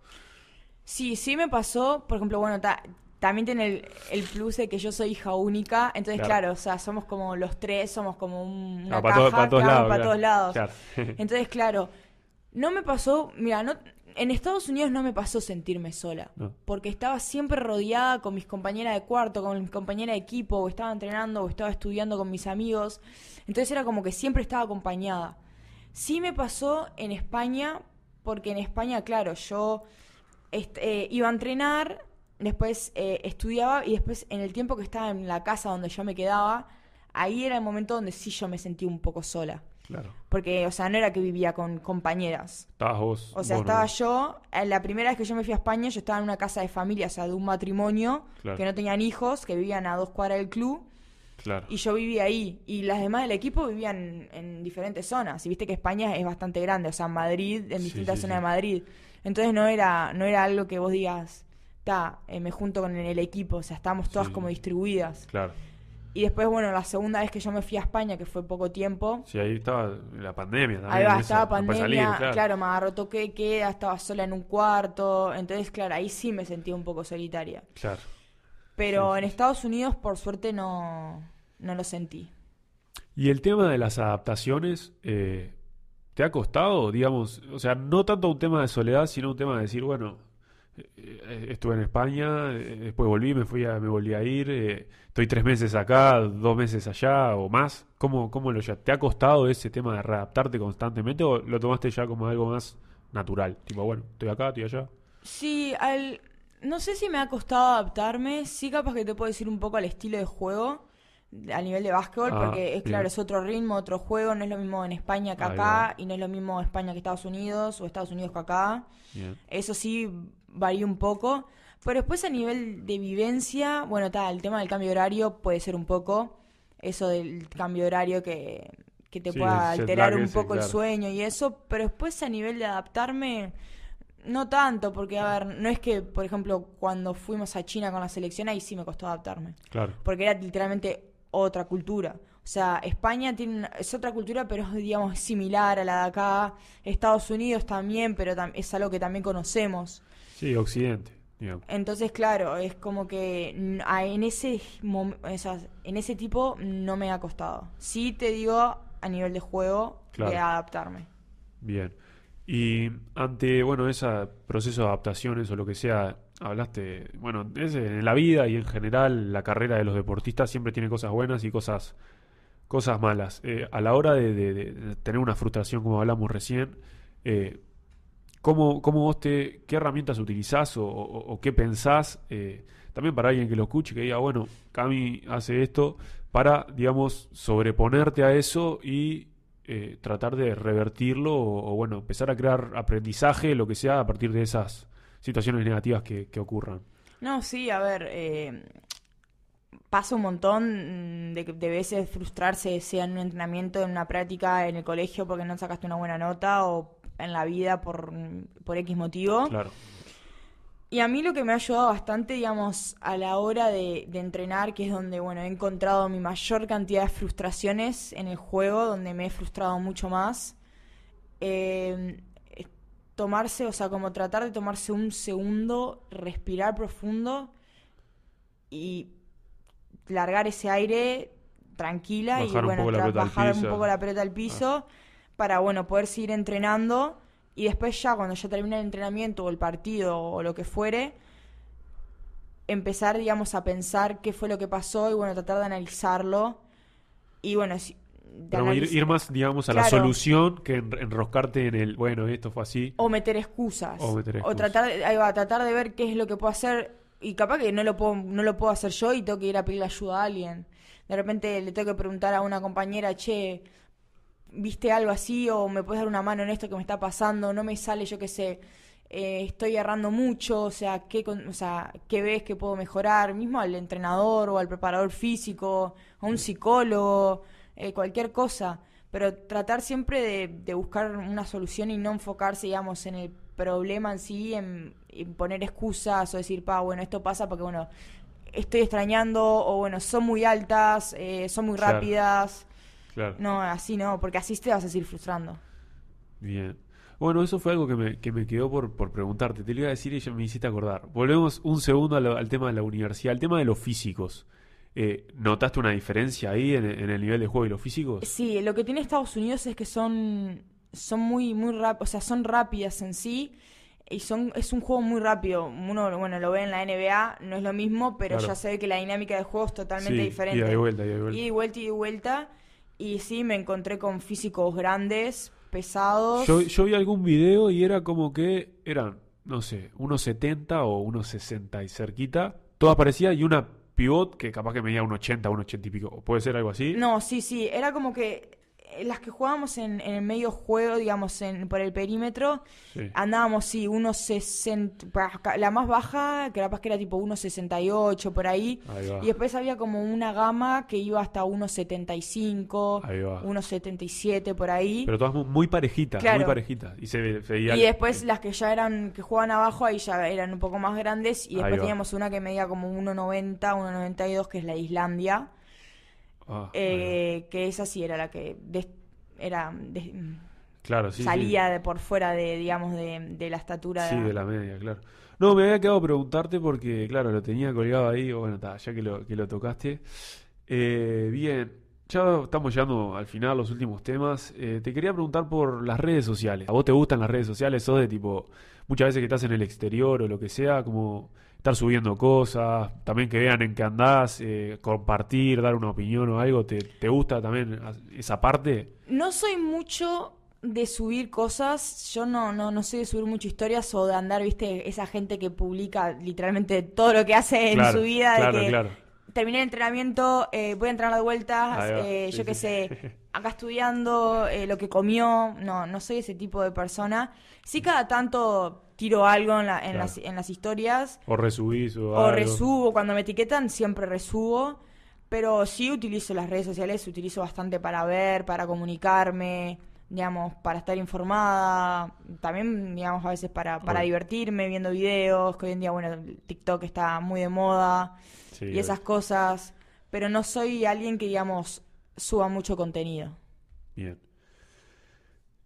Sí, sí me pasó, por ejemplo, bueno, también tiene el, plus de que yo soy hija única, entonces claro, o sea, somos como los tres, somos como una ah, caja, para, todos lados, para todos lados. entonces, claro, no me pasó, mira, no, en Estados Unidos no me pasó sentirme sola, porque estaba siempre rodeada con mis compañeras de cuarto, con mis compañeras de equipo, o estaba entrenando, o estaba estudiando con mis amigos. Entonces era como que siempre estaba acompañada. Sí me pasó en España, porque en España, claro, yo eh, iba a entrenar, después eh, estudiaba y después en el tiempo que estaba en la casa donde yo me quedaba, ahí era el momento donde sí yo me sentí un poco sola. Claro. Porque, o sea, no era que vivía con compañeras. Estabas vos. O sea, estaba yo. La primera vez que yo me fui a España, yo estaba en una casa de familia, o sea, de un matrimonio que no tenían hijos, que vivían a dos cuadras del club. Claro. Y yo vivía ahí. Y las demás del equipo vivían en diferentes zonas. Y viste que España es bastante grande, o sea, Madrid, en distintas zonas de Madrid. Entonces no era, no era algo que vos digas, ta, eh, me junto con el equipo, o sea, estábamos todas como distribuidas. Claro. Y después, bueno, la segunda vez que yo me fui a España, que fue poco tiempo. Sí, ahí estaba la pandemia también. Ahí va, estaba pandemia, claro. me agarró toque queda, estaba sola en un cuarto. Entonces, claro, ahí sí me sentí un poco solitaria. Claro. Pero en Estados Unidos, por suerte, no, no lo sentí. Y el tema de las adaptaciones, eh, ¿te ha costado, digamos? O sea, no tanto un tema de soledad, sino un tema de decir, bueno, estuve en España, eh, después volví, me fui a, me volví a ir, eh, estoy tres meses acá, dos meses allá o más. ¿Cómo, cómo lo ya? ¿Te ha costado ese tema de readaptarte constantemente o lo tomaste ya como algo más natural? Tipo, bueno, estoy acá, estoy allá. Sí, al, no sé si me ha costado adaptarme, sí capaz que te puedo decir un poco al estilo de juego a nivel de básquetbol, ah, porque es claro, es otro ritmo, otro juego, no es lo mismo en España que acá, y no es lo mismo España que Estados Unidos, o Estados Unidos que acá. Eso sí varía un poco. Pero después a nivel de vivencia, bueno, está, el tema del cambio horario puede ser un poco eso del cambio horario que, que te pueda alterar un poco el sueño y eso, pero después a nivel de adaptarme, no tanto, porque a ver, no es que, por ejemplo, cuando fuimos a China con la selección, ahí sí me costó adaptarme. Claro. Porque era literalmente otra cultura. O sea, España tiene es otra cultura, pero es, digamos, similar a la de acá. Estados Unidos también, pero es algo que también conocemos. Sí, Occidente. Entonces, claro, es como que en ese, en ese tipo no me ha costado. Sí te digo a nivel de juego de adaptarme. Bien. Y ante, bueno, ese proceso de adaptaciones o lo que sea, hablaste, bueno, es en la vida y en general la carrera de los deportistas siempre tiene cosas buenas y cosas, cosas malas. Eh, a la hora de, tener una frustración, como hablamos recién, eh, ¿cómo, cómo vos te, qué herramientas utilizás o, qué pensás? eh, también para alguien que lo escuche, que diga, bueno, Cami hace esto, para, digamos, sobreponerte a eso y eh, tratar de revertirlo o, bueno, empezar a crear aprendizaje, lo que sea, a partir de esas situaciones negativas que, ocurran. No, sí, a ver, eh, pasa un montón de, de veces frustrarse, sea en un entrenamiento, en una práctica, en el colegio porque no sacaste una buena nota o en la vida por, por X motivo. Claro. Y a mí lo que me ha ayudado bastante, digamos, a la hora de, de entrenar, que es donde, bueno, he encontrado mi mayor cantidad de frustraciones en el juego, donde me he frustrado mucho más, eh, es tomarse, o sea, como tratar de tomarse un segundo, respirar profundo y largar ese aire tranquila y, Bajar bueno, bajar un piso. Ah. poco la pelota al piso para, bueno, poder seguir entrenando y después ya cuando ya termine el entrenamiento o el partido o lo que fuere, empezar, digamos, a pensar qué fue lo que pasó y, bueno, tratar de analizarlo y, bueno, si- ir, más, digamos, a la solución que en- enroscarte en el, bueno, esto fue así. O meter excusas. O meter excusas. tratar, de- ahí va, tratar de ver qué es lo que puedo hacer. Y capaz que no lo puedo, no lo puedo hacer yo y tengo que ir a pedirle ayuda a alguien. De repente le tengo que preguntar a una compañera, che, ¿viste algo así? O me puedes dar una mano en esto que me está pasando, no me sale, yo qué sé, eh, estoy errando mucho, o sea, ¿qué, con- o sea, ¿qué ves que puedo mejorar? Mismo al entrenador o al preparador físico, a un psicólogo, eh, cualquier cosa. Pero tratar siempre de, de buscar una solución y no enfocarse, digamos, en el problema en sí, en, en poner excusas o decir, pa, bueno, esto pasa porque, bueno, estoy extrañando, o bueno, son muy altas, eh, son muy Claro. rápidas. Claro. No, así no, porque así te vas a seguir frustrando. Bien. Bueno, eso fue algo que me, que me quedó por, por preguntarte. Te lo iba a decir y ya me hiciste acordar. Volvemos un segundo al, al tema de la universidad, al tema de los físicos. Eh, ¿Notaste una diferencia ahí en, en el nivel de juego y los físicos? Sí, lo que tiene Estados Unidos es que son, son muy, muy rápidas, o sea, son rápidas en sí. Y son, es un juego muy rápido. Uno, bueno, lo ve en la NBA, no es lo mismo, pero Claro. ya se ve que la dinámica del juego es totalmente Sí, diferente. y vuelta, y vuelta. Y vuelta, y vuelta. Y sí, me encontré con físicos grandes, pesados. Yo, yo vi algún video y era como que eran, no sé, unos 70 o unos 60 y cerquita. Todas parecidas y una pivot que capaz que medía un 80, un 80 y pico. ¿O ¿Puede ser algo así? No, sí, sí, era como que las que jugábamos en, en el medio juego, digamos, en, por el perímetro, Sí. andábamos, sí, unos 60, pa- la más baja, que capaz que era tipo 1,68 por ahí, Ahí y después había como una gama que iba hasta 1,75, Ahí va. 1,77 por ahí. Pero todas mu- muy parejitas, muy parejitas. Y se veía. Y después las que ya eran, que jugaban abajo, ahí ya eran un poco más grandes. Y después teníamos una que medía como 1,90, 1,92, que es la Islandia. Ah, eh, que esa sí era la que des- era des- Claro, sí. sí. salía de por fuera de, digamos, de, de la estatura. Sí, de la media, claro. No, me había quedado preguntarte porque, claro, lo tenía colgado ahí. Bueno, ya que lo, que lo tocaste. Eh, bien, ya estamos llegando al final, los últimos temas. Eh, te quería preguntar por las redes sociales. ¿A vos te gustan las redes sociales? ¿Sos de tipo, muchas veces que estás en el exterior o lo que sea, como estar subiendo cosas, también que vean en qué andás, eh, compartir, dar una opinión o algo? ¿Te, te gusta también esa parte? No soy mucho de subir cosas, yo no, no, no soy de subir muchas historias o de andar, viste, esa gente que publica literalmente todo lo que hace en Claro, su vida, claro, de que claro. terminé el entrenamiento, eh, voy a entrenar de vuelta, eh, sí, yo qué sí. sé, acá estudiando, eh, lo que comió, no, no soy ese tipo de persona. Sí cada tanto tiro algo en, la- en Claro. las, en las historias, O resubís o, o algo. resubo, cuando me etiquetan siempre resubo, pero sí utilizo las redes sociales, utilizo bastante para ver, para comunicarme, digamos, para estar informada, también, digamos, a veces para, para divertirme viendo videos, que hoy en día, bueno, TikTok está muy de moda Sí, y esas cosas, pero no soy alguien que, digamos, suba mucho contenido. Bien.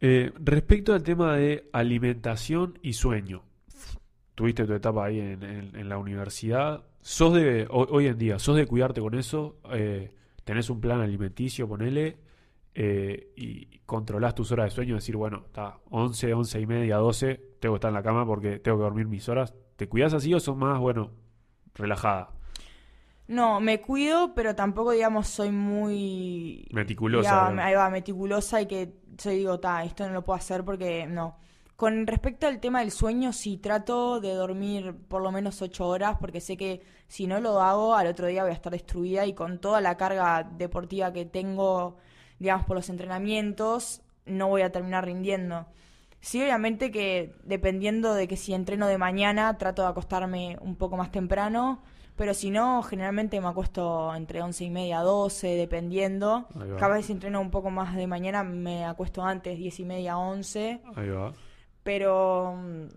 Eh, respecto al tema de alimentación y sueño, tuviste tu etapa ahí en, en- en la universidad, sos de, ho- hoy en día, sos de cuidarte con eso, Eh, tenés un plan alimenticio, ponele, eh, y controlás tus horas de sueño, decir, bueno, está 11, 11 y media, 12, tengo que estar en la cama porque tengo que dormir mis horas. ¿Te cuidás así o sos más, bueno, relajada? No, me cuido, pero tampoco, digamos, soy muy... Meticulosa, ahí va, meticulosa y que soy, digo, ta, esto no lo puedo hacer porque no. Con respecto al tema del sueño, sí trato de dormir por lo menos ocho horas, porque sé que si no lo hago, al otro día voy a estar destruida y con toda la carga deportiva que tengo, digamos, por los entrenamientos, no voy a terminar rindiendo. Sí, obviamente que dependiendo de que si entreno de mañana, trato de acostarme un poco más temprano, pero si no, generalmente me acuesto entre once y media, 12, dependiendo. Cada vez si entreno un poco más de mañana, me acuesto antes, diez y media, 11. Ahí va. Pero mm,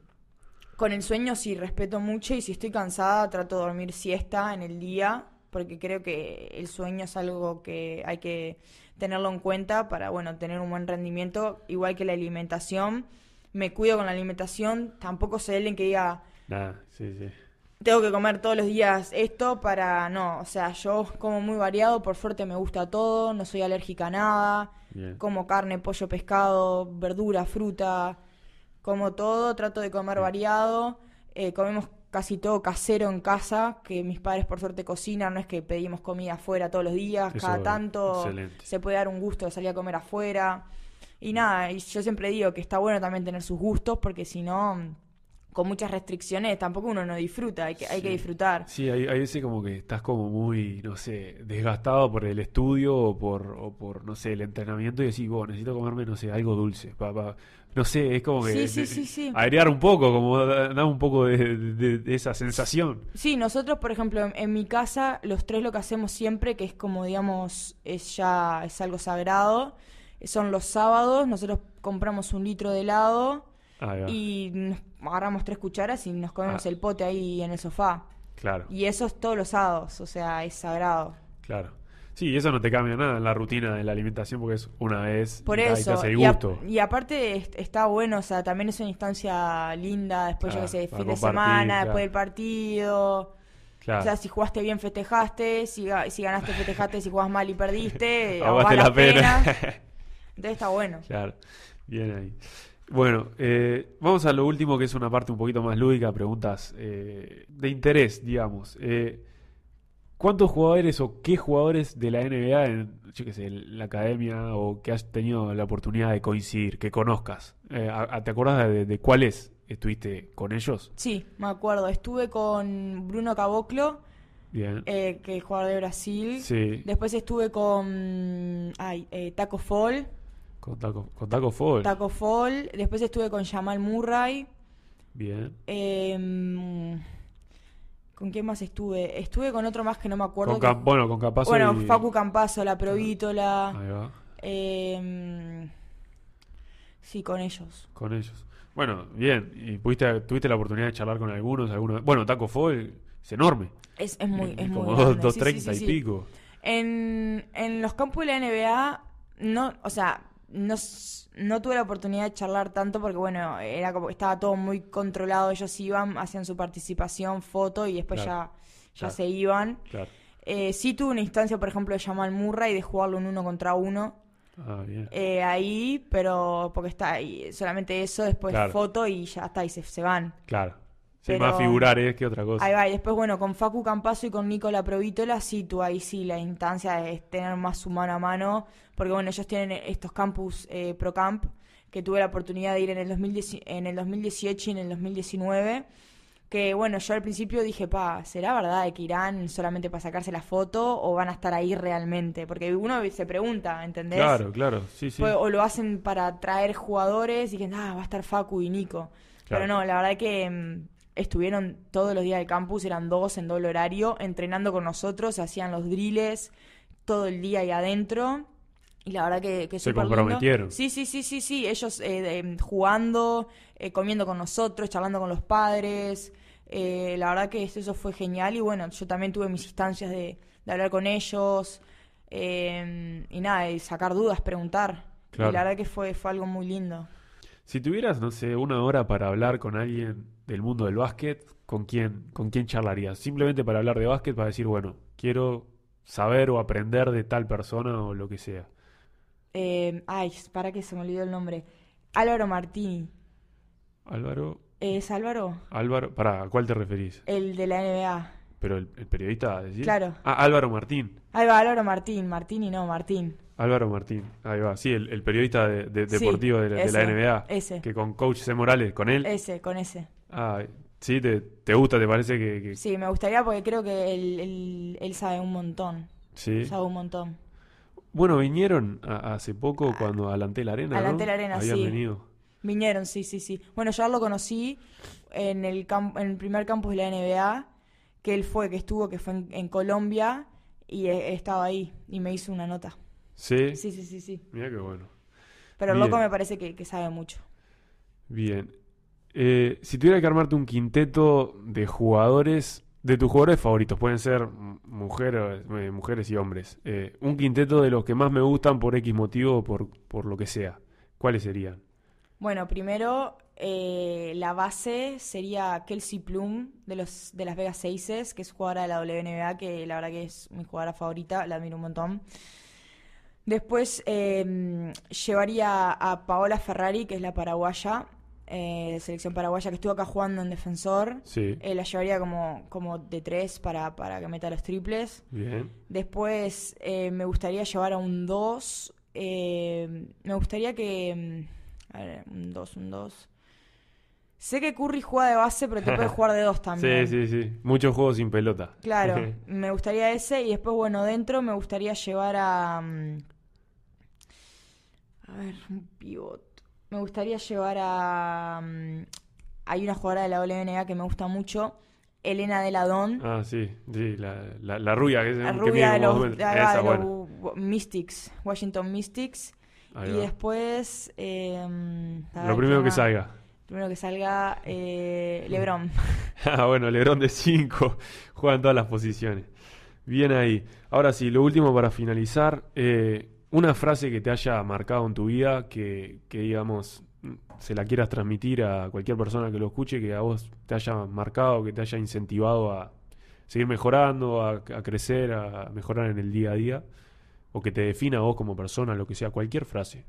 con el sueño sí respeto mucho y si estoy cansada trato de dormir siesta en el día porque creo que el sueño es algo que hay que tenerlo en cuenta para bueno tener un buen rendimiento igual que la alimentación me cuido con la alimentación tampoco soy alguien que diga Nada, sí, sí. Tengo que comer todos los días esto para no o sea yo como muy variado por suerte me gusta todo no soy alérgica a nada Bien. como carne, pollo, pescado, verdura, fruta, como todo, trato de comer variado. Eh, comemos casi todo casero en casa, que mis padres por suerte cocinan, no es que pedimos comida afuera todos los días, Eso, cada tanto excelente. se puede dar un gusto de salir a comer afuera. Y nada, y yo siempre digo que está bueno también tener sus gustos, porque si no, con muchas restricciones tampoco uno no disfruta, hay que, hay que disfrutar. Sí, hay, hay veces como que estás como muy, no sé, desgastado por el estudio o por, o por no sé, el entrenamiento y decís, bueno, necesito comerme, no sé, algo dulce. pa- pa- No sé, es como que Sí, sí, de- sí, sí. agregar un poco, como da, da un poco de, de- de esa sensación. Sí, nosotros, por ejemplo, en, en mi casa, los tres lo que hacemos siempre, que es como, digamos, es ya, es algo sagrado, son los sábados, nosotros compramos un litro de helado y nos agarramos tres cucharas y nos comemos Ah. el pote ahí en el sofá. Claro, Y eso es todos los sábados, o sea, es sagrado. claro. Sí, y eso no te cambia nada en la rutina de la alimentación porque es una vez Por y ahí te eso, hace el y, a- gusto. y aparte est- está bueno, o sea, también es una instancia linda, después, Claro, yo qué sé, fin de semana, claro. después del partido. Claro. O sea, si jugaste bien, festejaste. Si, ga- si ganaste, festejaste. Si jugás mal y perdiste, ahogás la pena. penas. Entonces está bueno. Claro, bien ahí. Bueno, eh, vamos a lo último que es una parte un poquito más lúdica, preguntas eh, de interés, digamos. Eh, ¿cuántos jugadores o qué jugadores de la NBA en, yo qué sé, en la academia o que has tenido la oportunidad de coincidir, que conozcas? Eh, a- a- ¿te acuerdas de, de cuáles estuviste con ellos? Sí, me acuerdo. Estuve con Bruno Caboclo, Bien. eh, que es jugador de Brasil. Sí, Después estuve con ay, eh, Taco Fall. Con Taco, con Taco Fall. Taco Fall. Después estuve con Jamal Murray. Bien. Em, ¿Con quién más estuve? Estuve con otro más que no me acuerdo. Con que- bueno, con Capazo bueno, y... Facu Campazo, la Provítola. Ahí va. Em, sí, con ellos. Con ellos. Bueno, bien. ¿Y pudiste, tuviste la oportunidad de charlar con algunos? algunos? Bueno, Taco Fall es enorme. Es, es muy, es muy Como grande. dos- Sí, sí, 230 sí, sí. y pico. En, en los campos de la NBA, no, o sea, no, no tuve la oportunidad de charlar tanto porque, bueno, era como estaba todo muy controlado. Ellos iban, hacían su participación, foto y después Claro, ya, ya claro. se iban. Claro. Eh, sí tuve una instancia, por ejemplo, de Jamal Murray, de jugarlo en uno contra uno. Ah, bien. eh, ahí, pero porque está ahí, solamente eso, después foto y ya está, y se, se van. Claro. Sí, pero- más figurar es que otra cosa. Ahí va, y después, bueno, con Facu Campazo y con Nicola Provítola, sí, tú ahí sí, la instancia es tener más su mano a mano, porque bueno, ellos tienen estos campus eh, ProCamp, que tuve la oportunidad de ir en el, 2010 en el 2018 y en el 2019, que bueno, yo al principio dije, pa, ¿será verdad de que irán solamente para sacarse la foto o van a estar ahí realmente? Porque uno se pregunta, ¿entendés? Claro, claro. Sí, sí. Pues, o lo hacen para traer jugadores y que ah, va a estar Facu y Nico. Claro. Pero no, la verdad que mm, estuvieron todos los días del campus, eran dos en doble horario, entrenando con nosotros, hacían los drills todo el día ahí adentro. Y la verdad que, que Se lindo. comprometieron. Sí, sí, sí, sí, sí. Ellos eh, de- jugando, eh, comiendo con nosotros, charlando con los padres. Eh, la verdad que eso fue genial. Y bueno, yo también tuve mis instancias de, de hablar con ellos. eh, y nada, de sacar dudas, preguntar. Claro. Y la verdad que fue, fue algo muy lindo. Si tuvieras, no sé, una hora para hablar con alguien del mundo del básquet, ¿con quién, con quién charlarías? Simplemente para hablar de básquet, para decir, bueno, quiero saber o aprender de tal persona o lo que sea. Eh, ay, para que se me olvidó el nombre. Álvaro Martini. Álvaro, ¿Es Álvaro? Álvaro, para, ¿a cuál te referís? El de la NBA. Pero el, el periodista, ¿decís? Claro. Ah, Álvaro Martín. Álvaro Martín, Martín y no, Martín. Álvaro Martín, ahí va. Sí, el, el periodista de, de- Sí, deportivo de, la- de la NBA. ese. Que con Coach C. Morales, con él. Ese, con ese. Ah, sí, te, te gusta, te parece que, que- Sí, me gustaría porque creo que él, él, él sabe un montón. sí. Sabe un montón. Bueno, vinieron a- hace poco cuando a la Arena, a la ¿no? Antel Arena, Habían sí. venido. Vinieron, sí, sí, sí. Bueno, yo lo conocí en el, en el primer campus de la NBA, que él fue, que estuvo, que fue en, en Colombia, y eh, estaba ahí, y me hizo una nota. Sí. Sí, sí, sí, sí. Mira qué bueno. Pero Bien. loco me parece que, que sabe mucho. Bien. Eh, si tuviera que armarte un quinteto de jugadores, de tus jugadores favoritos, pueden ser mujeres, eh, mujeres y hombres, eh, un quinteto de los que más me gustan por X motivo o por, por lo que sea, ¿cuáles serían? Bueno, primero, eh, la base sería Kelsey Plum de los de Las Vegas Aces, que es jugadora de la WNBA, que la verdad que es mi jugadora favorita, la admiro un montón. Después eh, llevaría a Paola Ferrari, que es la paraguaya, eh, selección paraguaya, que estuvo acá jugando en defensor. Sí. Eh, la llevaría como, como de tres para, para que meta los triples. Bien. Después eh, me gustaría llevar a un 2. me gustaría que. mm, A ver, un 2, un 2. Sé que Curry juega de base, pero te puede jugar de 2 también. Sí, sí, sí. Muchos juegos sin pelota. Claro, me gustaría ese. Y después, bueno, dentro me gustaría llevar a. mm, A ver, un pivot. Me gustaría llevar a. mm, Hay una jugadora de la WNBA que me gusta mucho, Elena Deladón. Ah, sí, sí, la, la, la rubia que, es, La que rubia mide de como los, dos de metros. acá, Esa, de bueno. los Mystics, Washington Mystics. Ahí y va. después. a ver, Lo primero ¿quién que más? salga. Primero que salga eh, LeBron. Ah, bueno, Lebrón de 5, juega en todas las posiciones. Bien ahí. Ahora sí, lo último para finalizar, eh, una frase que te haya marcado en tu vida, que, que digamos, se la quieras transmitir a cualquier persona que lo escuche, que a vos te haya marcado, que te haya incentivado a seguir mejorando, a, a crecer, a mejorar en el día a día, o que te defina a vos como persona, lo que sea, cualquier frase.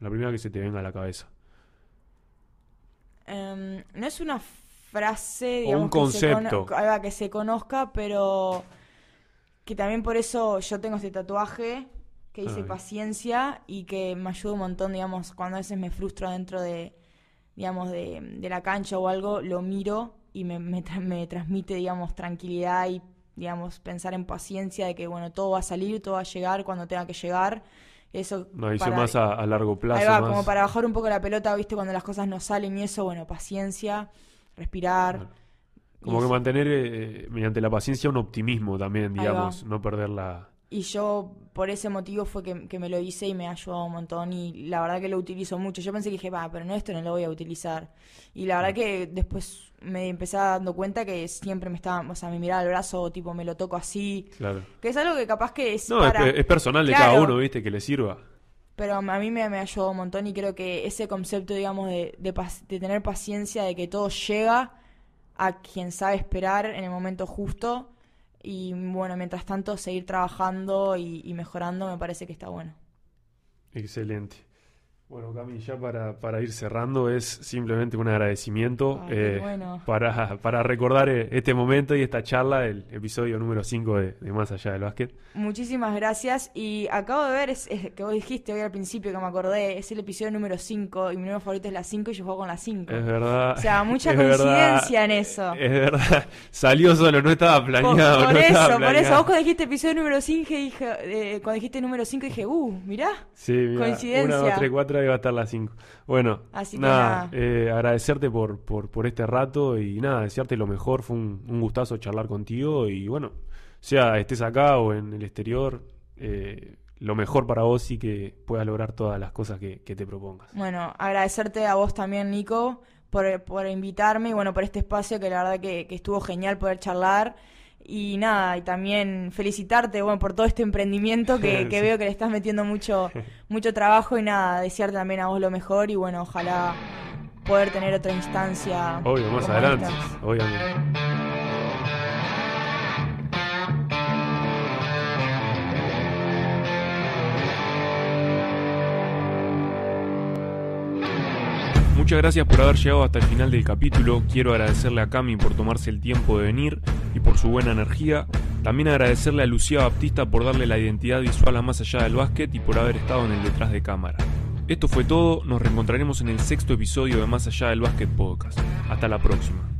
La primera que se te venga a la cabeza. Em, no es una frase, O digamos, un que se concepto. va, que se conozca, pero que también por eso yo tengo este tatuaje que dice Ay. paciencia y que me ayuda un montón, digamos, cuando a veces me frustro dentro de, digamos, de, de la cancha o algo, lo miro y me, me, tra- me transmite, digamos, tranquilidad y, digamos, pensar en paciencia de que, bueno, todo va a salir, todo va a llegar cuando tenga que llegar. Eso Una visión para- más a, a largo plazo. Ahí va, más- como para bajar un poco la pelota, viste, cuando las cosas no salen y eso, bueno, paciencia, respirar. Como que mantener eh, mediante la paciencia un optimismo también, digamos, no perder la... Y yo por ese motivo fue que, que me lo hice y me ha ayudado un montón y la verdad que lo utilizo mucho. Yo pensé que dije, va, pero no, esto no lo voy a utilizar. Y la verdad que después me empecé dando cuenta que siempre me estaba, o sea, me miraba el brazo, tipo, me lo toco así. Claro. Que es algo que capaz que es No, es, para... pe- es personal de Claro. cada uno, ¿viste? Que le sirva. Pero a mí me, me ayudó un montón y creo que ese concepto, digamos, de, de tener paciencia, de que todo llega a quien sabe esperar en el momento justo y bueno, mientras tanto seguir trabajando y, mejorando me parece que está bueno. Excelente. Bueno, Cami, ya para, para ir cerrando, es simplemente un agradecimiento qué eh, bueno. para, para recordar eh, este momento y esta charla del episodio número 5 de, de Más Allá del Básquet. Muchísimas gracias y acabo de ver, es, es que vos dijiste hoy al principio que me acordé, es el episodio número 5 y mi número favorito es la 5 y yo juego con la 5. Es verdad. O sea, mucha verdad, coincidencia en eso. Es verdad. Salió solo, no estaba planeado. por no eso, estaba por eso. Vos cuando dijiste episodio número 5, dije, eh, cuando dijiste número 5 dije, uh, mirá. Sí, Coincidencia. 1, 2, 3, 4 va a estar las 5. Bueno, Así que nada, nada. eh, agradecerte por, por, por este rato y nada, desearte lo mejor. Fue un, un gustazo charlar contigo y bueno, sea estés acá o en el exterior, eh, lo mejor para vos y que puedas lograr todas las cosas que, que te propongas. Bueno, agradecerte a vos también, Nico, por, por invitarme y bueno, por este espacio que la verdad que, que estuvo genial poder charlar. Y nada, y también felicitarte, bueno, por todo este emprendimiento que, que Sí. veo que le estás metiendo mucho, mucho trabajo y nada, desearte también a vos lo mejor y bueno, ojalá poder tener otra instancia. Obvio, más adelante, estas. obviamente. Muchas gracias por haber llegado hasta el final del capítulo. Quiero agradecerle a Cami por tomarse el tiempo de venir. y por su buena energía. También agradecerle a Lucía Baptista por darle la identidad visual a Más Allá del Básquet y por haber estado en el detrás de cámara. Esto fue todo, nos reencontraremos en el sexto episodio de Más Allá del Básquet Podcast. Hasta la próxima.